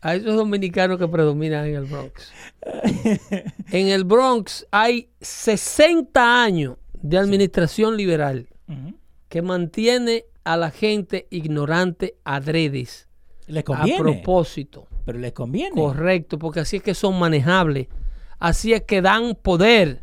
A: A esos dominicanos que predominan en el Bronx. En el Bronx hay 60 años de administración liberal que mantiene a la gente ignorante adredes.
B: Les
A: A
B: conviene.
A: propósito.
B: Pero les conviene.
A: Correcto, porque así es que son manejables. Así es que dan poder.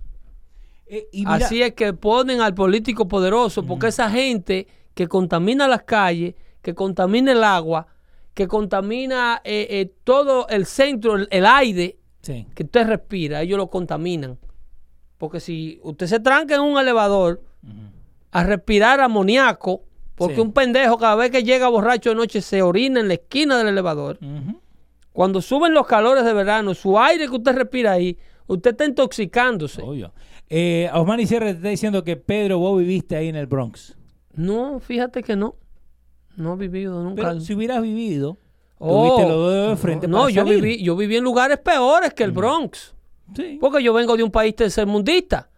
B: Eh, y mira-
A: Así es que ponen al político poderoso, porque esa gente que contamina las calles, que contamina el agua, que contamina eh, eh, todo el centro, el, el aire
B: Sí.
A: que usted respira, ellos lo contaminan. Porque si usted se tranca en un elevador a respirar amoníaco, porque
B: Sí.
A: un pendejo cada vez que llega borracho de noche se orina en la esquina del elevador, cuando suben los calores de verano, su aire que usted respira ahí, usted está intoxicándose.
B: Obvio. Eh, Osmani Sierra te está diciendo que Pedro, vos viviste ahí en el Bronx.
A: No, fíjate que no. No he vivido nunca.
B: Pero si hubieras vivido,
A: Oh,
B: tuviste los dedos de frente
A: no,
B: para
A: yo
B: salir.
A: viví, yo viví en lugares peores que el Bronx.
B: Sí.
A: Porque yo vengo de un país tercermundista.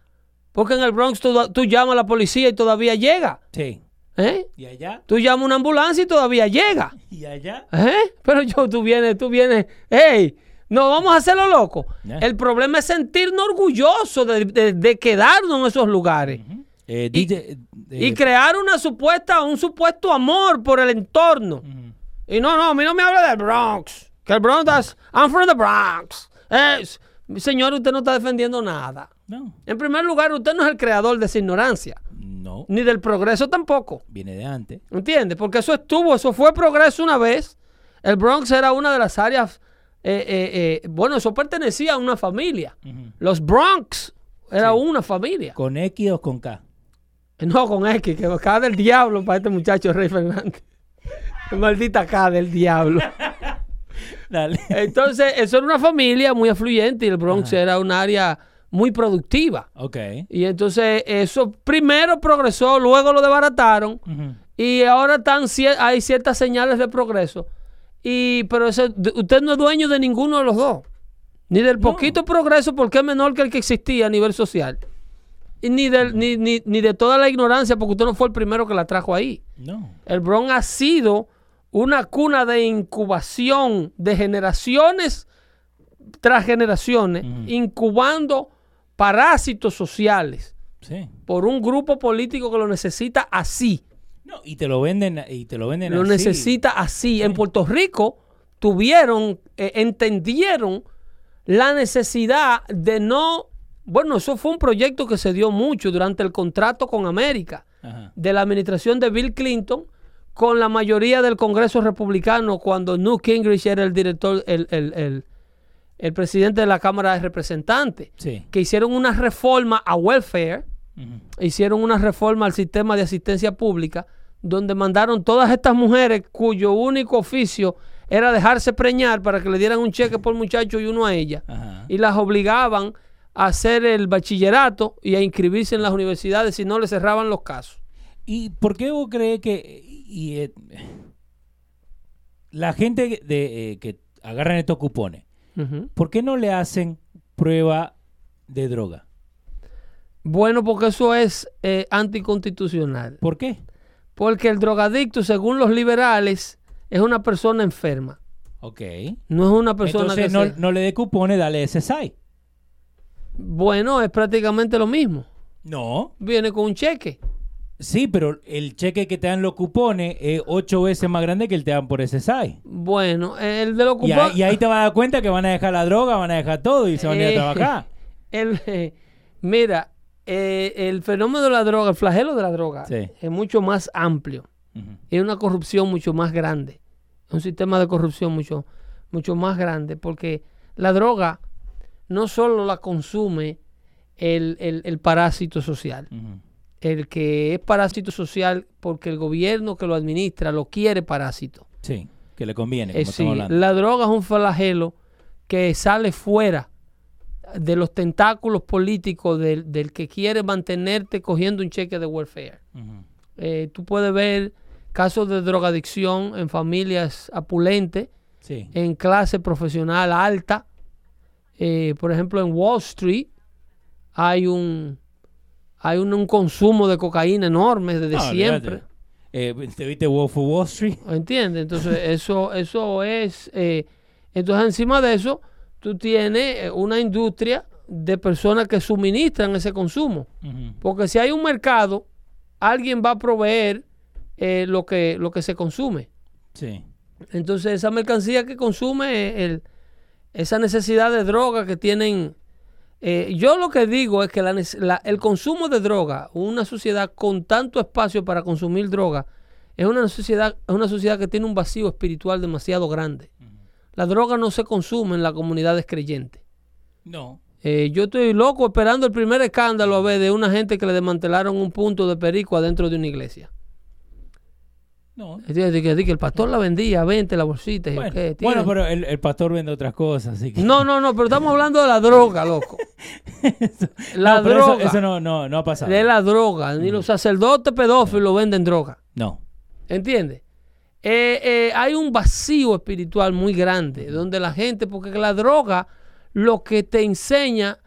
A: Porque en el Bronx tú, tú llamas a la policía y todavía llega.
B: Sí.
A: ¿eh?
B: ¿Y allá?
A: Tú llamas a una ambulancia y todavía llega.
B: ¿Y allá?
A: ¿eh? Pero yo, tú vienes, tú vienes. ¡Ey! No, vamos a hacerlo loco. El problema es sentirnos orgullosos de, de- de quedarnos en esos lugares.
B: Eh,
A: Y-
B: DJ, eh,
A: Y crear una supuesta, un supuesto amor por el entorno. Y no, no, a mí no me habla del Bronx. Que el Bronx, that's- I'm from the Bronx. Señor, usted no está defendiendo nada.
B: no,
A: En primer lugar, usted no es el creador de esa ignorancia,
B: no,
A: ni del progreso tampoco.
B: viene de antes.
A: ¿Entiendes? Porque eso estuvo, eso fue progreso una vez. El Bronx era una de las áreas, eh, eh, eh, bueno, eso pertenecía a una familia. Los Bronx era
B: Sí.
A: una familia.
B: ¿Con X o con K?
A: No, con X, que acá del diablo para este muchacho Rey Fernández. Maldita acá del diablo.
B: Dale.
A: Entonces, eso era una familia muy afluyente y el Bronx era un área muy productiva.
B: ok.
A: Y entonces eso primero progresó, luego lo desbarataron y ahora están, hay ciertas señales de progreso. Y, pero ese- de- usted no es dueño de ninguno de los dos. Ni del poquito progreso porque es menor que el que existía a nivel social. Y ni, del, ni, ni, ni de toda la ignorancia porque usted no fue el primero que la trajo ahí.
B: No.
A: El Bronx ha sido una cuna de incubación de generaciones tras generaciones, incubando parásitos sociales
B: Sí.
A: por un grupo político que lo necesita así.
B: No, y te lo venden, y te lo venden
A: Lo
B: así.
A: necesita así. En Puerto Rico tuvieron, eh, entendieron la necesidad de no, bueno, eso fue un proyecto que se dio mucho durante el contrato con América
B: Ajá.
A: de la administración de Bill Clinton con la mayoría del Congreso republicano cuando Newt Gingrich era el director, el, el- el- el presidente de la Cámara de Representantes,
B: Sí.
A: que hicieron una reforma a welfare, hicieron una reforma al sistema de asistencia pública, donde mandaron todas estas mujeres cuyo único oficio era dejarse preñar para que le dieran un cheque por muchacho y uno a ella,
B: Ajá.
A: y las obligaban a hacer el bachillerato y a inscribirse en las universidades si no le cerraban los casos.
B: ¿Y por qué vos crees que y, eh, la gente de, eh, que agarran estos cupones. ¿por qué no le hacen prueba de droga?
A: Bueno, porque eso es eh, anticonstitucional.
B: ¿Por qué?
A: Porque el drogadicto, según los liberales, es una persona enferma.
B: Ok.
A: No es una persona
B: Entonces
A: que
B: no, no le dé cupones, dale SSI.
A: Bueno, es prácticamente lo mismo.
B: No.
A: Viene con un cheque.
B: Sí, pero el cheque que te dan los cupones es ocho veces más grande que el que te dan por SSI.
A: Bueno, el de los cupones...
B: y ahí te vas a dar cuenta que van a dejar la droga, van a dejar todo y se van a ir a
A: Eh,
B: trabajar.
A: el, eh, mira, eh, el fenómeno de la droga, el flagelo de la droga,
B: Sí.
A: es mucho más amplio.
B: Ujú.
A: Es una corrupción mucho más grande. Es un sistema de corrupción mucho, mucho más grande. Porque la droga no solo la consume el, el- el parásito social. El que es parásito social porque el gobierno que lo administra lo quiere parásito.
B: Sí, que le conviene,
A: Eh,
B: como
A: sí,
B: hablando.
A: la droga es un flagelo que sale fuera de los tentáculos políticos del, del que quiere mantenerte cogiendo un cheque de welfare. Eh, tú puedes ver casos de drogadicción en familias apulentes,
B: Sí.
A: en clase profesional alta. Eh, por ejemplo, en Wall Street hay un hay un, un consumo de cocaína enorme desde
B: No,
A: siempre.
B: Eh, ¿Te viste Wolf of Wall Street?
A: ¿Entiendes? Entonces, eso, eso es. eh, entonces, encima de eso, tú tienes eh, una industria de personas que suministran ese consumo. Porque si hay un mercado, alguien va a proveer eh, lo, que, lo que se consume.
B: Sí.
A: Entonces, esa mercancía que consume, eh, el- esa necesidad de droga que tienen. eh, yo lo que digo es que la nece- la- el consumo de droga, una sociedad con tanto espacio para consumir droga, es una sociedad, es una sociedad que tiene un vacío espiritual demasiado grande. La droga no se consume en las comunidades creyentes.
B: No.
A: Eh, yo estoy loco esperando el primer escándalo a ver de una gente que le desmantelaron un punto de perico adentro de una iglesia.
B: No.
A: Entiendes? De que, el pastor la vendía, 20 la bolsita.
B: Bueno,
A: ¿qué,
B: bueno, pero el, el pastor vende otras cosas, así que...
A: No, no, no, pero estamos hablando de la droga, loco. La
B: No, pero eso-
A: droga.
B: Eso, no, no, no ha pasado.
A: De la droga. Ni los sacerdotes pedófilos venden droga.
B: No.
A: ¿Entiendes? Eh, eh, hay un vacío espiritual muy grande donde la gente, porque la droga lo que te enseña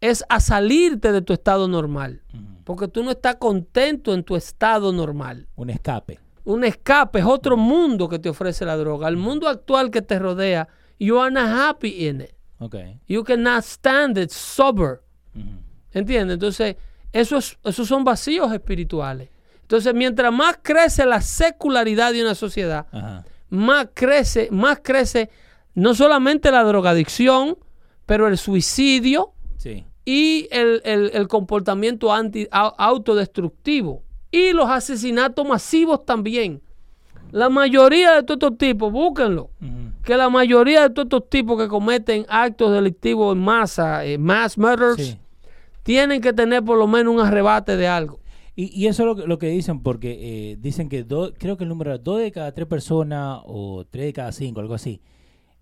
A: es a salirte de tu estado normal. Porque tú no estás contento en tu estado normal.
B: Un escape.
A: Un escape es otro mundo que te ofrece la droga. El mundo actual que te rodea, you are not happy in it.
B: Ok.
A: You cannot stand it sober.
B: Ujú.
A: ¿Entiendes? Entonces, eso es- esos son vacíos espirituales. Entonces, mientras más crece la secularidad de una sociedad,
B: Ajá.
A: más crece, más crece no solamente la drogadicción, pero el suicidio
B: Sí.
A: y el, el- el comportamiento anti, au- autodestructivo y los asesinatos masivos también. La mayoría de todos estos tipos, búsquenlo, que la mayoría de todos estos tipos que cometen actos delictivos en masa, eh, mass murders,
B: Sí.
A: tienen que tener por lo menos un arrebate de algo.
B: Y, y eso es lo, que- lo que dicen, porque eh, dicen que do- creo que el número es dos de cada tres personas o tres de cada cinco, algo así,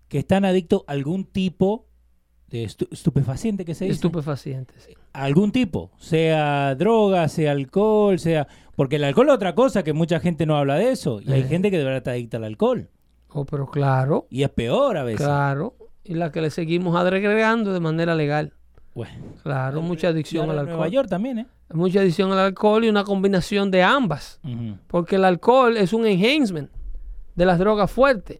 B: que están adictos a algún tipo de estu- estupefaciente que se dice.
A: Estupefacientes.
B: algún tipo, sea droga, sea alcohol, sea... Porque el alcohol es otra cosa que mucha gente no habla de eso. Y hay
A: Eh.
B: gente que de verdad está adicta al alcohol.
A: Oh, pero claro,
B: Y es peor a veces.
A: claro. Y la que le seguimos agregando de manera legal.
B: Bueno,
A: Claro, mucha adicción al
B: en Nueva
A: alcohol.
B: York también, ¿eh?
A: Mucha adicción al alcohol y una combinación de ambas. Porque el alcohol es un enhancement de las drogas fuertes.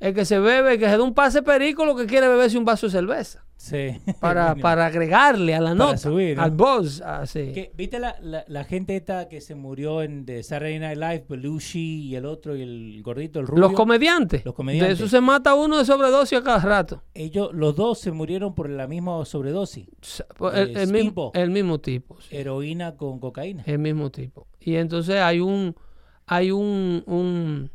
A: El que se bebe, el que se da un pase perico, lo que quiere es beberse un vaso de cerveza.
B: Sí.
A: Para, para agregarle a la
B: Para
A: nota,
B: subir, ¿no?
A: al buzz. así.
B: Que, ¿Viste la, la, la gente esta que se murió en de Saturday Night Live, Belushi y el otro y el gordito, el rubio?
A: Los comediantes.
B: Los comediantes.
A: De eso se mata uno de sobredosis a cada rato.
B: Ellos, los dos se murieron por la misma sobredosis.
A: Pues, El,
B: Eh,
A: el mismo,
B: Speedball.
A: el mismo tipo. sí.
B: Heroína con cocaína.
A: El mismo tipo. Y entonces hay un, hay un, un,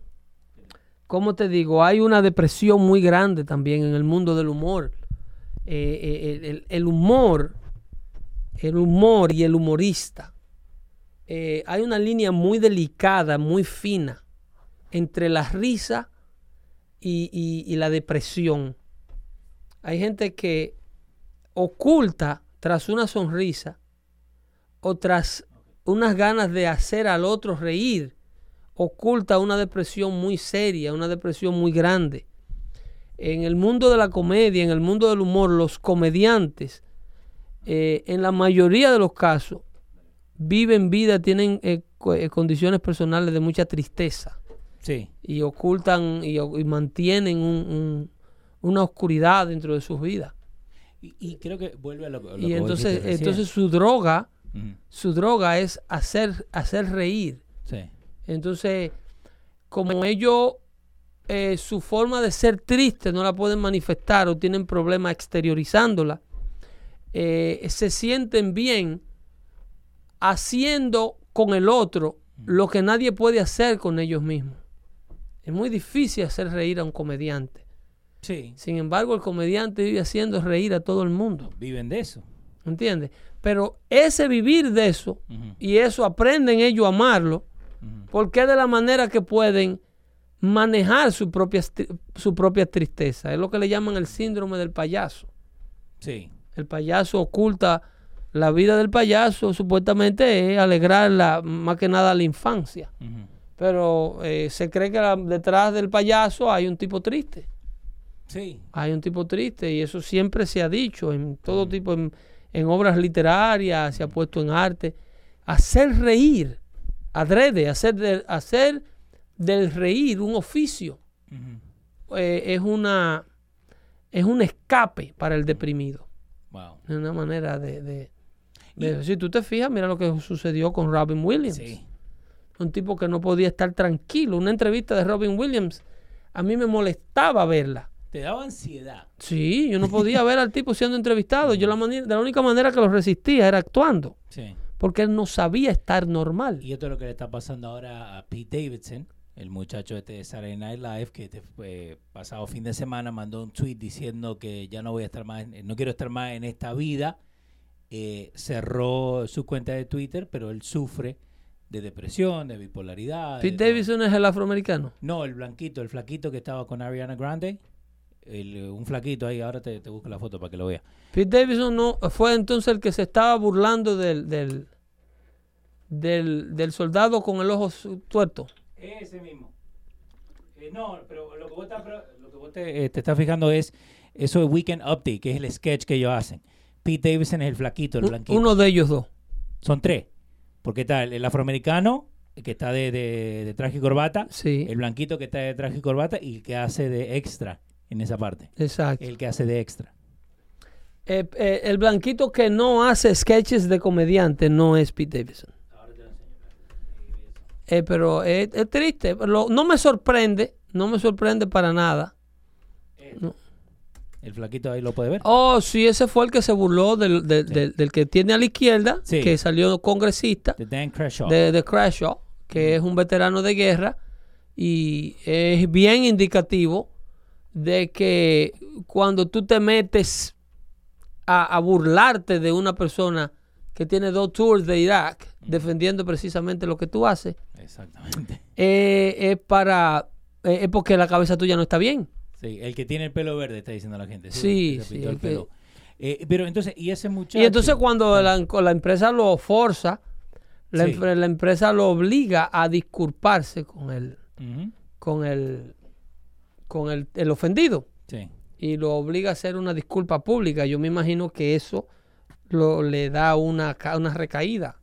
A: ¿cómo te digo? Hay una depresión muy grande también en el mundo del humor. Eh, eh, el, humor, el humor y el humorista. eh, hay una línea muy delicada, muy fina entre la risa y- y la depresión. Hay gente que oculta tras una sonrisa o tras unas ganas de hacer al otro reír, oculta una depresión muy seria, una depresión muy grande. En el mundo de la comedia, en el mundo del humor, los comediantes eh, en la mayoría de los casos, viven vida, tienen eh, eh, condiciones personales de mucha tristeza
B: Sí.
A: y ocultan y, y mantienen un- un- una oscuridad dentro de sus vidas.
B: Y, y creo que vuelve a lo, lo que
A: Y
B: vos
A: entonces, entonces su droga, su droga es hacer, hacer reír.
B: Sí.
A: Entonces, como ellos, eh, su forma de ser triste no la pueden manifestar o tienen problemas exteriorizándola, eh, se sienten bien haciendo con el otro lo que nadie puede hacer con ellos mismos. Es muy difícil hacer reír a un comediante.
B: Sí.
A: Sin embargo, el comediante vive haciendo reír a todo el mundo.
B: Viven de eso.
A: ¿Entiendes? Pero ese vivir de eso, y eso aprenden ellos a amarlo, porque es de la manera que pueden manejar su propia, su propia tristeza. Es lo que le llaman el síndrome del payaso.
B: Sí.
A: El payaso oculta la vida del payaso, supuestamente es alegrar la, más que nada la infancia. Pero eh, se cree que la- detrás del payaso hay un tipo triste.
B: Sí.
A: Hay un tipo triste y eso siempre se ha dicho en todo tipo, en, en obras literarias, se ha puesto en arte. Hacer reír, adrede, hacer, hacer del reír un oficio eh, es, una, es un escape para el deprimido.
B: Wow.
A: Es una manera de... de- de- si tú te fijas, mira lo que sucedió con Robin Williams.
B: Sí.
A: Un tipo que no podía estar tranquilo. Una entrevista de Robin Williams, a mí me molestaba verla.
B: Te daba ansiedad.
A: Sí, yo no podía ver al tipo siendo entrevistado. Yo la, de la única manera que lo resistía era actuando,
B: Sí.
A: porque él no sabía estar normal.
B: Y esto es lo que le está pasando ahora a Pete Davidson, el muchacho este de Saturday Night Live, que este fue- pasado fin de semana mandó un tweet diciendo que ya no voy a estar más, en- no quiero estar más en esta vida. Eh, cerró su cuenta de Twitter, pero él sufre de depresión, de bipolaridad.
A: Pete
B: de-
A: Davidson es el afroamericano.
B: No, el blanquito, el flaquito que estaba con Ariana Grande. El, eh, un flaquito ahí, ahora te, te busco la foto para que lo veas.
A: Pete Davidson no fue entonces el que se estaba burlando del, del, del, del soldado con el ojo tuerto.
B: Ese mismo. Eh, no, pero lo que vos, estás, lo que vos te, eh, te estás fijando es eso de Weekend Update, que es el sketch que ellos hacen. Pete Davidson es el flaquito, el blanquito.
A: Uno de ellos dos.
B: Son tres. Porque está el, el afroamericano, el que está de, de- de traje y corbata,
A: Sí,
B: el blanquito que está de traje y corbata y el que hace de extra en esa parte.
A: exacto.
B: El que hace de extra.
A: Eh, el blanquito que no hace sketches de comediante no es Pete Davidson. Eh, pero es, es triste. Lo- no me sorprende, no me sorprende para nada.
B: El flaquito ahí lo puede ver.
A: Oh, sí, ese fue el que se burló del, del- del- del que tiene a la izquierda,
B: Sí.
A: que salió congresista
B: De Dan Crenshaw.
A: de, de que es un veterano de guerra, y es bien indicativo de que cuando tú te metes a, a burlarte de una persona que tiene dos tours de Irak, defendiendo precisamente lo que tú haces,
B: Exactamente.
A: eh, es para eh, es porque la cabeza tuya no está bien.
B: Sí, el que tiene el pelo verde, está diciendo la gente.
A: Sí, sí,
B: el
A: que-
B: pelo. Eh, pero entonces, y ese muchacho.
A: Y entonces cuando la, la empresa lo forza, la,
B: Sí.
A: empre- la empresa lo obliga a disculparse con el, con el, con el, el ofendido
B: Sí.
A: y lo obliga a hacer una disculpa pública. Yo me imagino que eso lo, le da una, una recaída.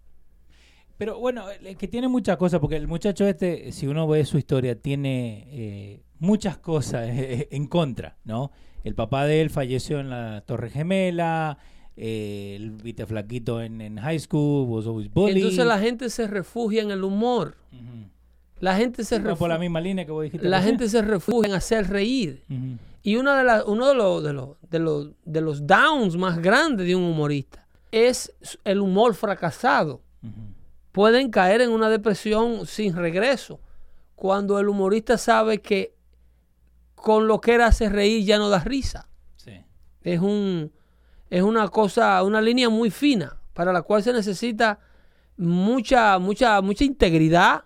B: Pero bueno, el que tiene muchas cosas, porque el muchacho este, si uno ve su historia, tiene eh, muchas cosas eh, en contra, ¿no? El papá de él falleció en la Torre Gemela, eh, el viste flaquito en, en high school, was always bullied.
A: Entonces la gente se refugia en el humor. La gente se,
B: Va por la misma línea que vos dijiste.
A: la
B: recién.
A: gente se refugia en hacer reír. Y una de uno de los, de, los, de, los, de los downs más grandes de un humorista es el humor fracasado. Pueden caer en una depresión sin regreso cuando el humorista sabe que con lo que él hace reír ya no da risa.
B: Sí.
A: Es, un, es una cosa, una línea muy fina para la cual se necesita mucha, mucha, mucha integridad,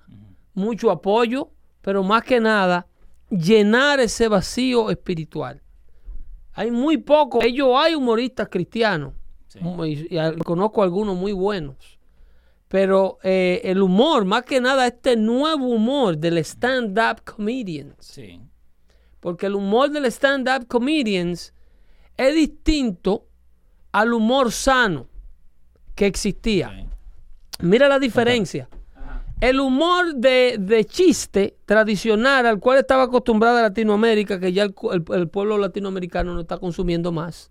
A: mucho apoyo, pero más que nada llenar ese vacío espiritual. Hay muy poco, ellos hay humoristas cristianos,
B: Sí.
A: y, conozco algunos muy buenos, pero eh, el humor, más que nada este nuevo humor del stand-up comedians,
B: Sí.
A: porque el humor del stand-up comedians es distinto al humor sano que existía. Mira la diferencia. El humor de, de chiste tradicional al cual estaba acostumbrada Latinoamérica, que ya el, el- el pueblo latinoamericano no está consumiendo más,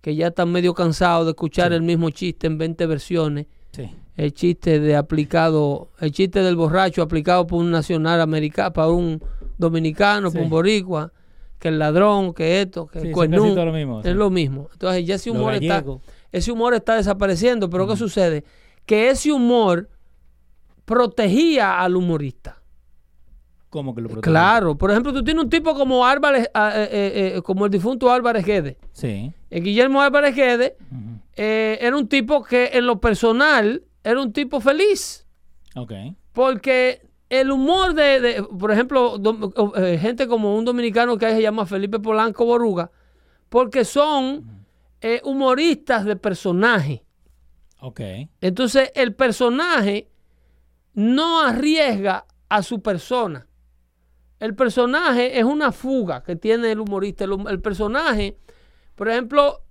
A: que ya están medio cansados de escuchar el mismo chiste en 20 versiones,
B: Sí.
A: el chiste de aplicado, el chiste del borracho aplicado por un nacional americano, para un dominicano,
B: Sí.
A: por un boricua, que el ladrón, que esto, que el cuernú,
B: lo mismo,
A: es lo mismo. Entonces ya ese humor está, ese humor está desapareciendo, pero ¿qué sucede? Que ese humor protegía al humorista.
B: ¿Cómo que lo protege?
A: Claro, por ejemplo, tú tienes un tipo como Álvarez, ah, eh, eh, eh, como el difunto Álvarez Guedes.
B: Sí.
A: El Guillermo Álvarez Guedes
B: Ujú.
A: eh, era un tipo que en lo personal era un tipo feliz.
B: Ok.
A: Porque el humor de, de, por ejemplo, eh, gente como un dominicano que se llama Felipe Polanco Boruga, porque son eh, humoristas de personaje.
B: Ok.
A: Entonces el personaje no arriesga a su persona. El personaje es una fuga que tiene el humorista. El, personaje, por ejemplo,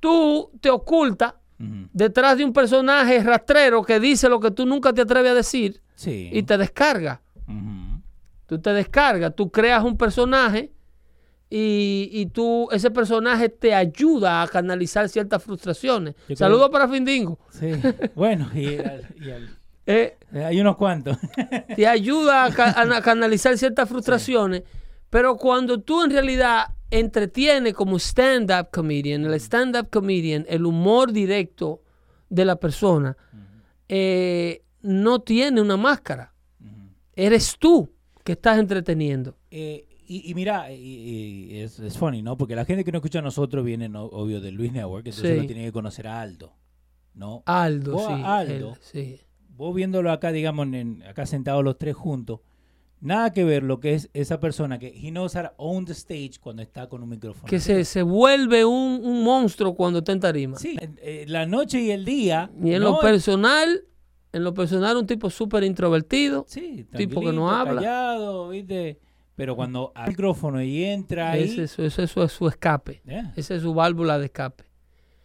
A: tú te ocultas detrás de un personaje rastrero que dice lo que tú nunca te atreves a decir
B: Sí.
A: y te descarga. Tú te descargas, tú creas un personaje y, y tú, ese personaje te ayuda a canalizar ciertas frustraciones. Saludos para Findingo.
B: Sí. bueno, y, al- y al-
A: Eh,
B: eh, hay unos cuantos.
A: te ayuda a, ca- a canalizar ciertas frustraciones, pero cuando tú en realidad entretienes como stand-up comedian, el stand-up comedian, el humor directo de la persona, eh, no tiene una máscara. Eres tú que estás entreteniendo.
B: Eh, y, y mira, y- y es, es funny, ¿no? Porque la gente que no escucha a nosotros viene, no, obvio, de Luis Network, entonces
A: Sí.
B: lo tiene que conocer a Aldo, ¿no?
A: Aldo, sí.
B: Aldo.
A: él, sí.
B: Vos viéndolo acá, digamos, en- acá sentados los tres juntos, nada que ver lo que es esa persona que he knows how own the stage cuando está con un micrófono.
A: Que se, se vuelve un, un monstruo cuando está en tarima.
B: Sí, eh, la noche y el día.
A: Y en
B: ¿no?
A: lo personal, en lo personal, un tipo súper introvertido.
B: Sí,
A: tipo que no habla.
B: callado, ¿viste? Pero cuando al micrófono y entra ahí.
A: Ese, es su- ese es su, escape.
B: Yeah,
A: Esa es su válvula de escape.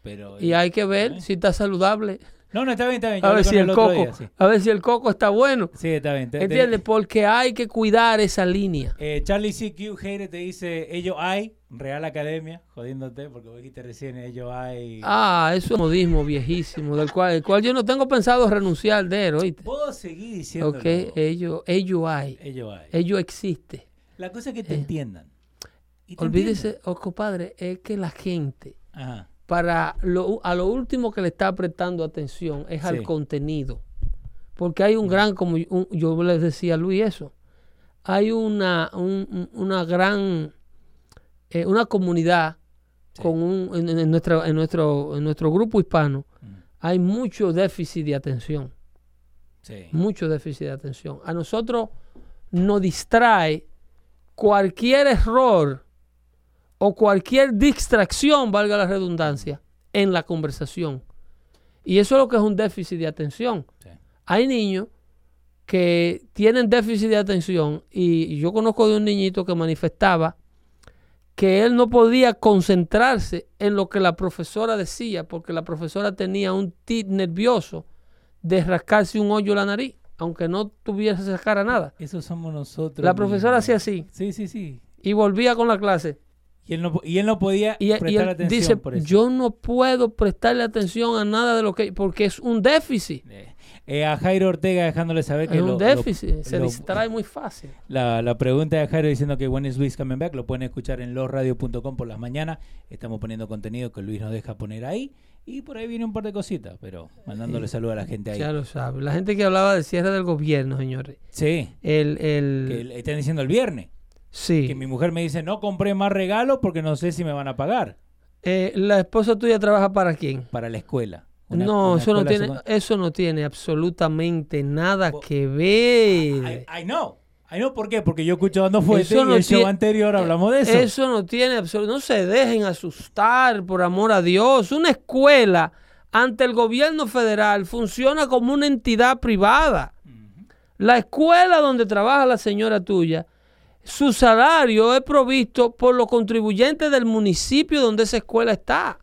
B: pero,
A: Y hay que ver
B: ¿eh?
A: si está saludable.
B: No, no, está bien, está bien.
A: A ver si el coco,
B: día, sí.
A: a ver si el coco está bueno.
B: Sí, está bien. Te-
A: ¿Entiendes? Porque hay que cuidar esa línea.
B: Eh, Charlie CQ Hater te dice, ellos hay, Real Academia, jodiéndote, porque dijiste recién, ellos hay.
A: Ah, eso es un modismo viejísimo, del cual, el cual yo no tengo pensado renunciar de él, ¿oíste?
B: Vos seguís diciendo.
A: Ok, ellos, ellos hay,
B: ellos hay.
A: ellos existen.
B: La cosa es que te entiendan.
A: Eh, Olvídese, oh, compadre, es que la gente,
B: entiendan. Ajá.
A: Para lo, a lo último que le está prestando atención es al contenido. Porque hay un gran, como un- yo les decía a Luis eso, hay una, un- un- una gran, eh, una comunidad con un, en, en nuestra, en, nuestro, en nuestro grupo hispano, hay mucho déficit de atención.
B: Sí.
A: mucho déficit de atención. A nosotros nos distrae cualquier error o cualquier distracción, valga la redundancia, en la conversación. Y eso es lo que es un déficit de atención.
B: Sí.
A: Hay niños que tienen déficit de atención y yo conozco de un niñito que manifestaba que él no podía concentrarse en lo que la profesora decía porque la profesora tenía un tic nervioso de rascarse un hoyo en la nariz, aunque no tuviese esa cara nada.
B: Eso somos nosotros.
A: La profesora hacía así
B: Sí, sí, sí.
A: y volvía con la clase.
B: Y él no, po- y él no podía
A: Y, y
B: prestar
A: él
B: atención
A: dice,
B: por eso.
A: yo no puedo prestarle atención a nada de lo que... porque es un déficit.
B: Eh, eh, a Jairo Ortega dejándole saber que
A: Es un
B: lo-
A: déficit. Se
B: lo-
A: distrae muy fácil.
B: La, la pregunta de Jairo diciendo que when is Luis coming back, lo pueden escuchar en losradio.com por las mañanas. Estamos poniendo contenido que Luis nos deja poner ahí. Y por ahí viene un par de cositas, pero mandándole saludos a la gente ahí.
A: Ya lo sabe. La gente que hablaba del cierre del gobierno, señores.
B: Sí,
A: El, el,
B: que están diciendo el viernes.
A: Sí.
B: Que mi mujer me dice, no compré más regalos porque no sé si me van a pagar
A: Eh, ¿La esposa tuya trabaja para quién?
B: para la escuela. Una-
A: no,
B: una
A: eso no, tiene, eso no tiene absolutamente nada
B: Bo-
A: que ver.
B: I, I know. I know por qué, porque yo escucho Dando Fuerte
A: Eso no
B: y el show anterior hablamos de eso.
A: Eso no tiene absolutamente. No se dejen asustar, por amor a Dios. Una escuela ante el gobierno federal funciona como una entidad privada. La escuela donde trabaja la señora tuya, su salario es provisto por los contribuyentes del municipio donde esa escuela está.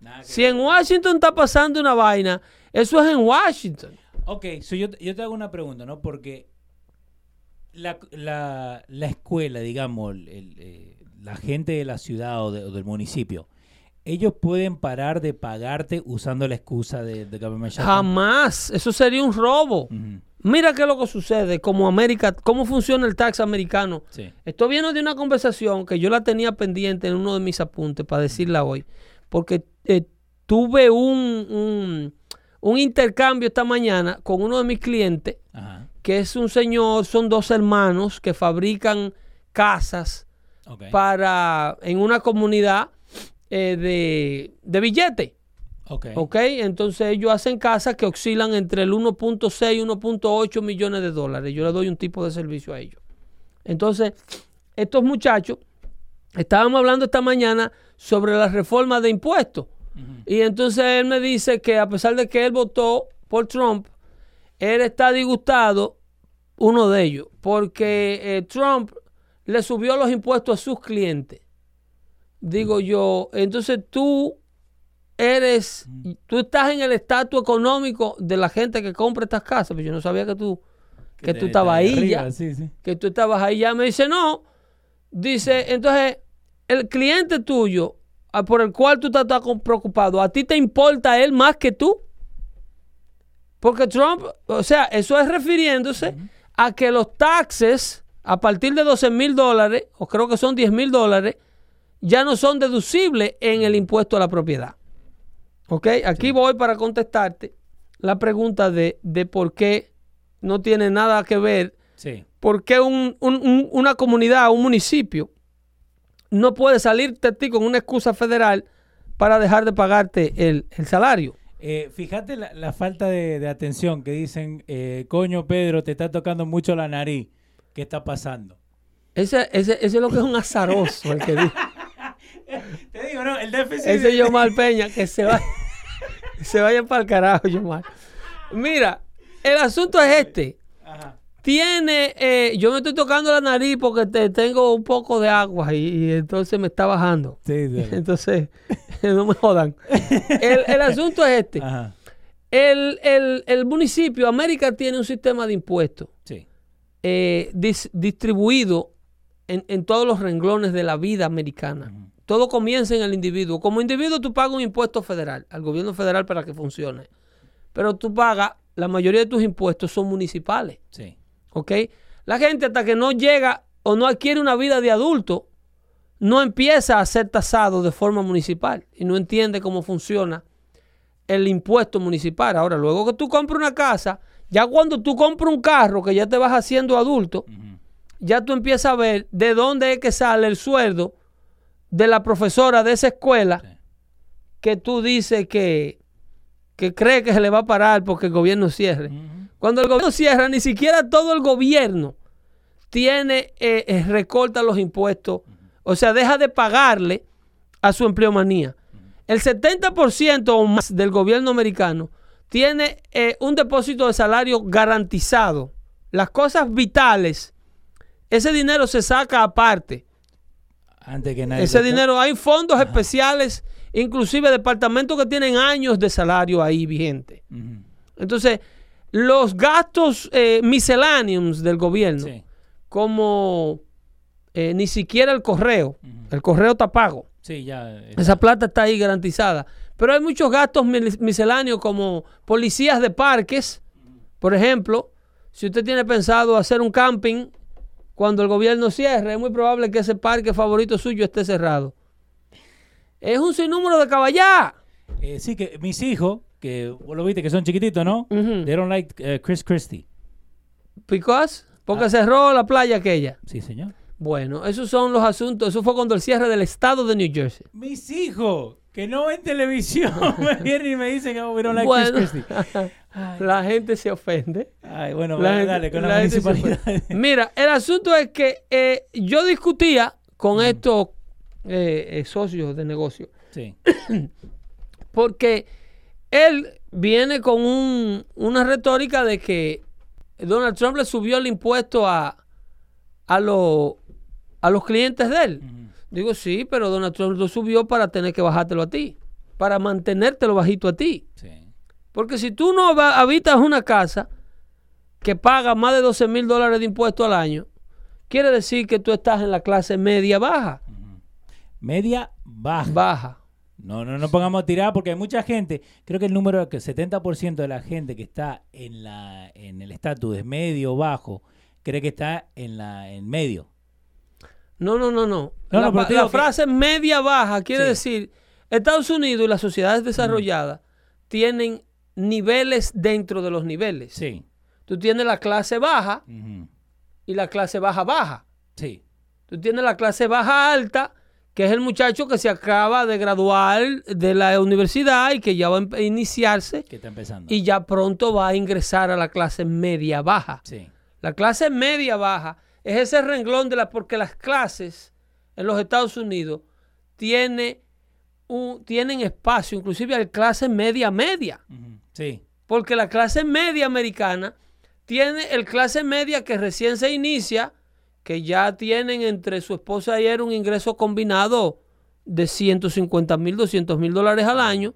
B: Nada
A: Si en Washington está pasando una vaina, eso es en Washington.
B: Ok, so yo, yo te hago una pregunta, ¿no? Porque la, la- la escuela, digamos, el- el, eh, la gente de la ciudad o, de- o del municipio, ellos pueden parar de pagarte usando la excusa de, de government shutdown?
A: Jamás. Eso sería un robo.
B: Ujú,
A: Mira qué es lo que sucede, como América, cómo funciona el tax americano.
B: Sí.
A: Esto viene de una conversación que yo la tenía pendiente en uno de mis apuntes para decirla hoy, porque eh, tuve un, un, un intercambio esta mañana con uno de mis clientes,
B: Ajá.
A: que es un señor, son dos hermanos que fabrican casas para en una comunidad eh, de, de billetes.
B: Ok.
A: Entonces ellos hacen casas que oscilan entre el 1.6 y 1.8 millones de dólares. Yo le doy un tipo de servicio a ellos. Entonces, estos muchachos, estábamos hablando esta mañana sobre la reforma de impuestos. Y entonces él me dice que a pesar de que él votó por Trump, él está disgustado, uno de ellos, porque eh, Trump le subió los impuestos a sus clientes. Digo yo, entonces tú eres, tú estás en el estatus económico de la gente que compra estas casas, pero yo no sabía que tú, que tú estabas ahí
B: arriba,
A: ya,
B: Sí, sí.
A: que tú estabas ahí ya. Me dice, no, dice, entonces el cliente tuyo, por el cual tú estás tan preocupado, ¿a ti te importa él más que tú? Porque Trump, o sea, eso es refiriéndose a que los taxes a partir de 12 mil dólares, o creo que son 10 mil dólares, ya no son deducibles en el impuesto a la propiedad. ¿Ok? Aquí voy para contestarte la pregunta de, de por qué no tiene nada que ver,
B: Sí.
A: por qué un- un- un- una comunidad, un municipio, no puede salirte a ti con una excusa federal para dejar de pagarte el, el salario.
B: Eh, fíjate la, la falta de, de atención que dicen, eh, coño Pedro, te está tocando mucho la nariz. ¿Qué está pasando?
A: Ese, ese, ese es lo que es un azaroso, el que dice.
B: Te digo, no, el déficit...
A: Ese
B: de-
A: Yomar Peña, que se vaya, se vaya para el carajo, Yomar. Mira, el asunto es este.
B: Ajá.
A: Tiene, eh, yo me estoy tocando la nariz porque te- tengo un poco de agua y, y entonces me está bajando.
B: Sí, sí.
A: Entonces, no me jodan. El, el asunto es este.
B: Ajá.
A: El, el- el municipio, América tiene un sistema de impuestos
B: Sí.
A: eh, dis- distribuido en, en todos los renglones de la vida americana. Todo comienza en el individuo. Como individuo tú pagas un impuesto federal, al gobierno federal para que funcione. Pero tú pagas, la mayoría de tus impuestos son municipales.
B: Sí.
A: ¿ok? La gente hasta que no llega o no adquiere una vida de adulto, no empieza a ser tasado de forma municipal y no entiende cómo funciona el impuesto municipal. Ahora, luego que tú compras una casa, ya cuando tú compras un carro que ya te vas haciendo adulto, ya tú empiezas a ver de dónde es que sale el sueldo de la profesora de esa escuela
B: Sí.
A: que tú dices que, que cree que se le va a parar porque el gobierno cierre. Cuando el gobierno cierra, ni siquiera todo el gobierno tiene, eh, eh, recorta los impuestos. O sea, deja de pagarle a su empleomanía. El 70% o más del gobierno americano tiene eh, un depósito de salario garantizado. Las cosas vitales, ese dinero se saca aparte.
B: Antes que nadie...
A: Ese dinero, hay fondos especiales, inclusive departamentos que tienen años de salario ahí vigente. Entonces, los gastos eh, misceláneos del gobierno,
B: Sí.
A: como eh, ni siquiera el correo, el correo está pago,
B: Sí, ya. eh,
A: esa plata está ahí garantizada. Pero hay muchos gastos mis- misceláneos como policías de parques, por ejemplo, si usted tiene pensado hacer un camping cuando el gobierno cierre, es muy probable que ese parque favorito suyo esté cerrado. Es un sinnúmero de caballá.
B: eh, sí, que mis hijos, que vos lo viste que son chiquititos, ¿no? They don't like eh, Chris Christie.
A: Because, porque
B: Ah.
A: cerró la playa aquella.
B: Sí, señor.
A: Bueno, esos son los asuntos. Eso fue cuando el cierre del estado de New Jersey.
B: Mis hijos, que no ven televisión, me vienen y me dicen que we don't like
A: bueno,
B: Chris Christie.
A: La gente se ofende.
B: ay, bueno,
A: La gente-
B: dale, con la,
A: la
B: municipalidad.
A: Mira, el asunto es que eh, yo discutía con estos eh, eh, socios de negocio
B: sí.
A: porque él viene con un- una retórica de que Donald Trump le subió el impuesto a, a, los- a los clientes de él. Digo, sí, pero Donald Trump lo subió para tener que bajártelo a ti. para mantenértelo bajito a ti.
B: Sí.
A: Porque si tú no habitas una casa que paga más de 12 mil dólares de impuestos al año, quiere decir que tú estás en la clase media baja.
B: Media baja.
A: Baja.
B: No, no, no pongamos a tirar porque hay mucha gente, creo que el número que 70% de la gente que está en la en el estatus de medio bajo cree que está en la en medio.
A: No, no, no, no.
B: No,
A: la
B: no, que-
A: frase media baja quiere
B: Sí.
A: decir Estados Unidos y las sociedades desarrolladas tienen niveles dentro de los niveles.
B: Sí.
A: Tú tienes la clase baja y la clase baja baja.
B: Sí.
A: Tú tienes la clase baja alta, que es el muchacho que se acaba de graduar de la universidad y que ya va a a iniciarse
B: Que está empezando.
A: y ya pronto va a ingresar a la clase media baja.
B: Sí.
A: La clase media baja es ese renglón de la porque las clases en los Estados Unidos tiene un- tienen espacio, inclusive hay clase media media.
B: Sí.
A: porque la clase media americana tiene el clase media que recién se inicia, que ya tienen entre su esposa y él un ingreso combinado de 150 mil, 200 mil dólares al año.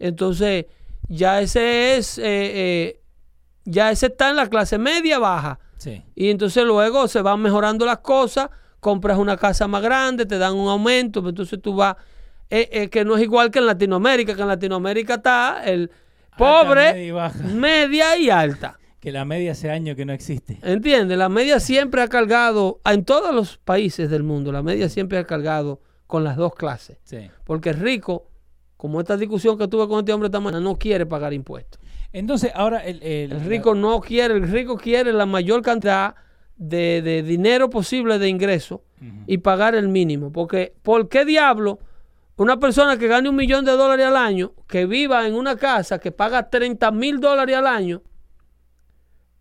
A: Entonces, ya ese es, eh, eh, ya ese está en la clase media baja.
B: Sí.
A: Y entonces luego se van mejorando las cosas, compras una casa más grande, te dan un aumento, pues entonces tú vas, eh, eh, que no es igual que en Latinoamérica, que en Latinoamérica está el pobre,
B: media y baja.
A: media y alta.
B: Que la media hace años que no existe.
A: ¿Entiendes? La media siempre ha cargado, en todos los países del mundo, la media siempre ha cargado con las dos clases.
B: Sí.
A: Porque el rico, como esta discusión que tuve con este hombre esta mañana, no quiere pagar impuestos.
B: Entonces, ahora el, el-
A: El rico no quiere, el rico quiere la mayor cantidad de, de dinero posible de ingreso y pagar el mínimo. Porque, ¿por qué diablo una persona que gane un millón de dólares al año, que viva en una casa que paga 30 mil dólares al año,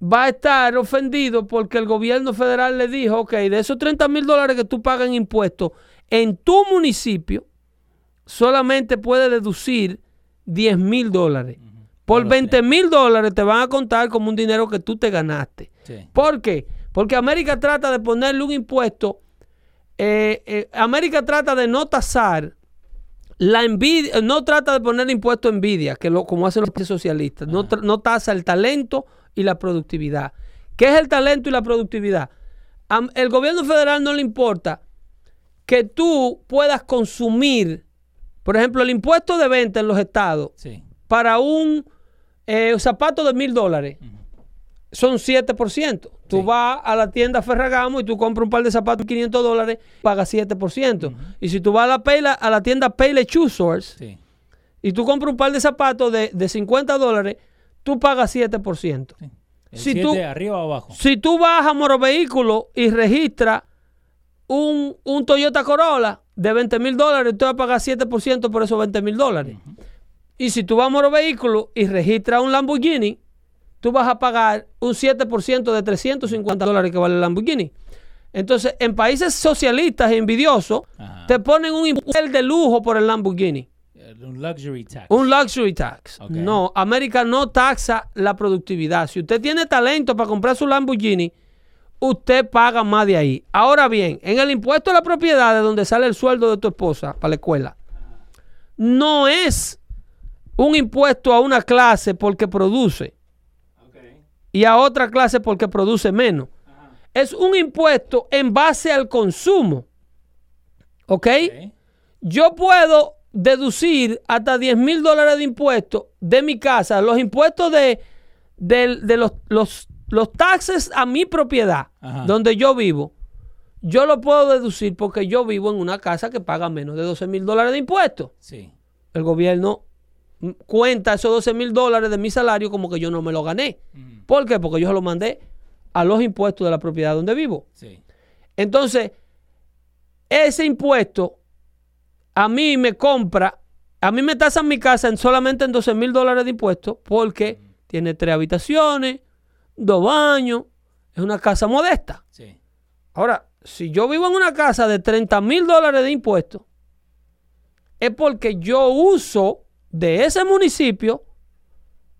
A: va a estar ofendido porque el gobierno federal le dijo, ok, de esos 30 mil dólares que tú pagas en impuestos, en tu municipio solamente puede deducir 10 mil dólares. Por
B: los
A: 20 mil dólares te van a contar como un dinero que tú te ganaste.
B: Sí.
A: ¿Por qué? Porque América trata de ponerle un impuesto, eh, eh, América trata de no tasar la envidia, no trata de poner impuesto a envidia, que lo, como hacen los países socialistas, no, no tasa el talento y la productividad. ¿Qué es el talento y la productividad? Am- el gobierno federal no le importa que tú puedas consumir, por ejemplo, el impuesto de venta en los estados
B: Sí.
A: para un eh, zapato de mil dólares son 7%. Tú
B: Sí.
A: vas a la tienda Ferragamo y tú compras un par de zapatos de 500 dólares, pagas 7%. Y si tú vas a la, a la tienda Payless Shoe Source
B: Sí.
A: y tú compras un par de zapatos de, de 50 dólares, tú pagas 7%.
B: sí. El
A: Si tú-
B: arriba o abajo.
A: Si tú vas a Moro Vehículo y registras un, un Toyota Corolla de 20 mil dólares, tú vas a pagar 7% por esos 20 mil dólares. Y si tú vas a Moro Vehículo y registras un Lamborghini, tú vas a pagar un 7% de 350 dólares que vale el Lamborghini. Entonces, en países socialistas e envidiosos,
B: Ajá.
A: te ponen un impuesto de lujo por el Lamborghini.
B: Un luxury tax.
A: Un luxury tax. No, América no taxa la productividad. Si usted tiene talento para comprar su Lamborghini, usted paga más de ahí. Ahora bien, en el impuesto a la propiedad, de donde sale el sueldo de tu esposa para la escuela, no es un impuesto a una clase porque produce y a otra clase porque produce menos. Es un impuesto en base al consumo. ¿Ok?
B: Ok.
A: yo puedo deducir hasta 10 mil dólares de impuestos de mi casa, los impuestos de, de- de los, los, los taxes a mi propiedad,
B: Ajá.
A: donde yo vivo. Yo lo puedo deducir porque yo vivo en una casa que paga menos de 12 mil dólares de impuestos.
B: Sí.
A: El gobierno cuenta esos 12 mil dólares de mi salario como que yo no me lo gané. ¿Por qué? Porque yo se lo mandé a los impuestos de la propiedad donde vivo.
B: Sí.
A: Entonces, ese impuesto a mí me compra, a mí me tasan mi casa en solamente en 12 mil dólares de impuestos porque tiene tres habitaciones, dos baños, es una casa modesta.
B: Sí.
A: Ahora, si yo vivo en una casa de 30 mil dólares de impuestos, es porque yo uso de ese municipio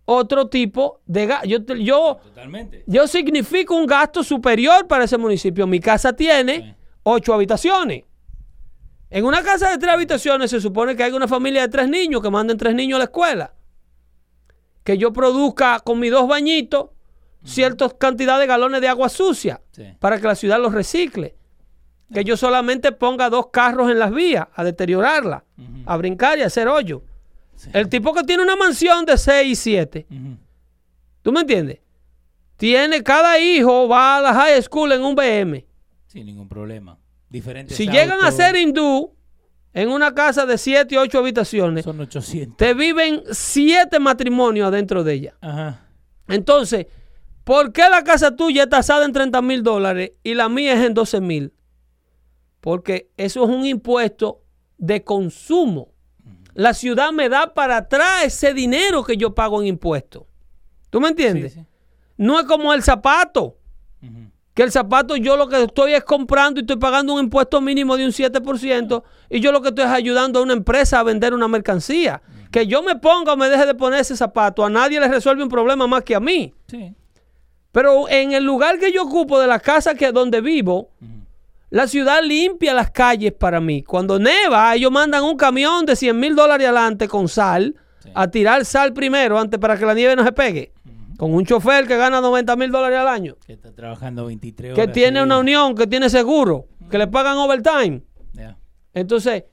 A: otro tipo de gasto. Yo, yo,
B: Totalmente.
A: yo significo un gasto superior para ese municipio. Mi casa tiene
B: Sí.
A: ocho habitaciones. En una casa de tres habitaciones se supone que hay una familia de tres niños que manden tres niños a la escuela. Que yo produzca con mis dos bañitos cierta cantidad de galones de agua sucia
B: Sí.
A: para que la ciudad los recicle. Que yo solamente ponga dos carros en las vías a deteriorarla, a brincar y a hacer hoyo. El tipo que tiene una mansión de 6 y 7,
B: Ujú.
A: ¿tú me entiendes? Tiene, cada hijo va a la high school en un BM.
B: Sin ningún problema. Diferentes
A: Si llegan a ser hindú en una casa de 7 y 8 habitaciones,
B: Son 800.
A: te viven 7 matrimonios adentro de ella.
B: Ajá.
A: Entonces, ¿por qué la casa tuya está tasada en 30 mil dólares y la mía es en 12 mil? Porque eso es un impuesto de consumo. La ciudad me da para atrás ese dinero que yo pago en impuestos. ¿Tú me entiendes?
B: Sí, sí.
A: No es como el zapato, que el zapato yo lo que estoy es comprando y estoy pagando un impuesto mínimo de un 7% y yo lo que estoy es ayudando a una empresa a vender una mercancía. Que yo me ponga o me deje de poner ese zapato, a nadie le resuelve un problema más que a mí.
B: Sí.
A: Pero en el lugar que yo ocupo de la casa que donde vivo, la ciudad limpia las calles para mí. Cuando neva, ellos mandan un camión de 100 mil dólares adelante con sal,
B: Sí.
A: a tirar sal primero antes para que la nieve no se pegue. Con un chofer que gana 90 mil dólares al año,
B: Que está trabajando 23
A: que
B: horas.
A: tiene una unión, que tiene seguro, que le pagan overtime. Entonces,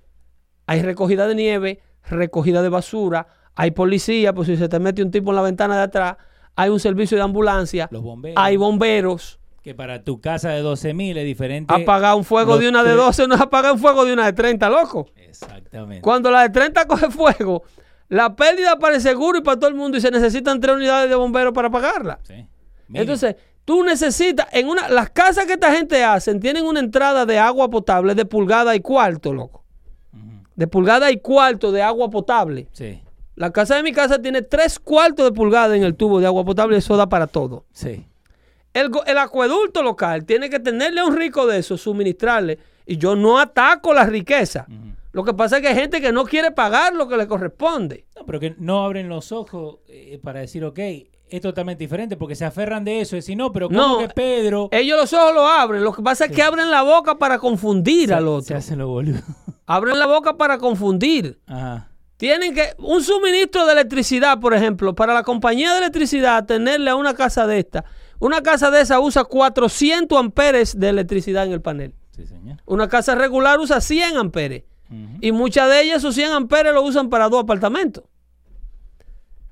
A: hay recogida de nieve, recogida de basura, hay policía, pues si se te mete un tipo en la ventana de atrás, hay un servicio de ambulancia,
B: Los bomberos.
A: hay bomberos.
B: Que para tu casa de 12 mil es diferente.
A: Apagar un fuego de una de
B: tres-
A: 12 no es apagar un fuego de una de 30, loco.
B: Exactamente.
A: Cuando la de 30 coge fuego, la pérdida para el seguro y para todo el mundo y se necesitan tres unidades de bomberos para pagarla.
B: Sí.
A: Entonces, tú necesitas, en una, las casas que esta gente hacen tienen una entrada de agua potable de pulgada y cuarto, loco. De pulgada y cuarto de agua potable.
B: Sí.
A: La casa de mi casa tiene tres cuartos de pulgada en el tubo de agua potable y eso da para todo.
B: Sí.
A: El, el acueducto local tiene que tenerle a un rico de eso, suministrarle. Y yo no ataco la riqueza. Lo que pasa es que hay gente que no quiere pagar lo que le corresponde.
B: No, pero que no abren los ojos eh, para decir, ok, es totalmente diferente, porque se aferran de eso. Y decir, no, pero ¿cómo
A: No,
B: que Pedro
A: Ellos los ojos lo abren. Lo que pasa es que abren la boca para confundir
B: se,
A: al
B: se
A: otro.
B: hacen los boludos?
A: Abren la boca para confundir.
B: Ajá.
A: Tienen que, un suministro de electricidad, por ejemplo, para la compañía de electricidad, tenerle a una casa de esta. Una casa de esa usa 400 amperes de electricidad en el panel.
B: Sí, señor.
A: Una casa regular usa 100 amperes. Y muchas de ellas, esos 100 amperes lo usan para dos apartamentos.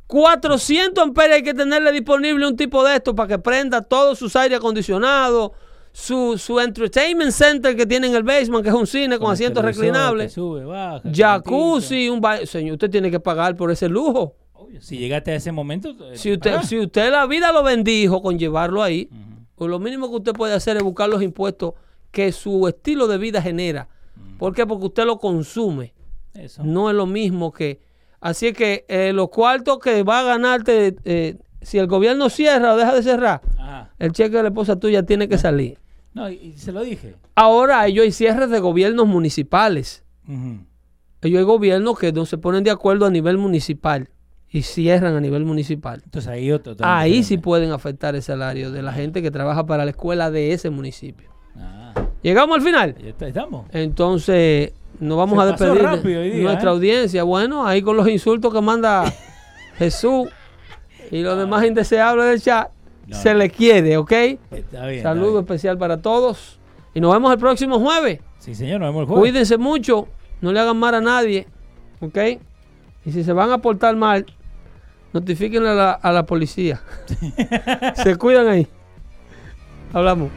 A: 400 amperes hay que tenerle disponible un tipo de esto para que prenda todos sus aire acondicionados, su, su entertainment center que tiene en el basement, que es un cine con, asientos reclinables,
B: Sube, baja.
A: jacuzzi, un ba- Señor, usted tiene que pagar por ese lujo.
B: Obvio, Si llegaste a ese momento. eh,
A: Si usted, si usted la vida lo bendijo con llevarlo ahí, pues lo mínimo que usted puede hacer es buscar los impuestos que su estilo de vida genera. ¿Por qué? Porque usted lo consume.
B: Eso.
A: No es lo mismo que... Así es que eh, los cuartos que va a ganarte, eh, si el gobierno cierra o deja de cerrar,
B: Ajá.
A: el cheque de la esposa tuya tiene que salir.
B: No, y, y se lo dije.
A: Ahora ellos hay cierres de gobiernos municipales. Ellos hay gobiernos que no se ponen de acuerdo a nivel municipal y cierran a nivel municipal.
B: Entonces ahí otro.
A: Ahí sí pueden afectar el salario de la gente que trabaja para la escuela de ese municipio.
B: Ah,
A: Llegamos al final.
B: estamos.
A: Entonces, nos vamos
B: Se
A: a despedir
B: rápido
A: nuestra
B: ¿eh?
A: audiencia. Bueno, ahí con los insultos que manda Jesús y los demás indeseables del chat,
B: No.
A: se le quiere, ¿ok?
B: Está bien.
A: Saludo
B: está bien.
A: especial para todos. Y nos vemos el próximo jueves.
B: Sí, señor, nos vemos el jueves.
A: Cuídense mucho, no le hagan mal a nadie, ¿ok? Y si se van a portar mal, notifíquenle a la, a la policía. se cuidan ahí. Hablamos.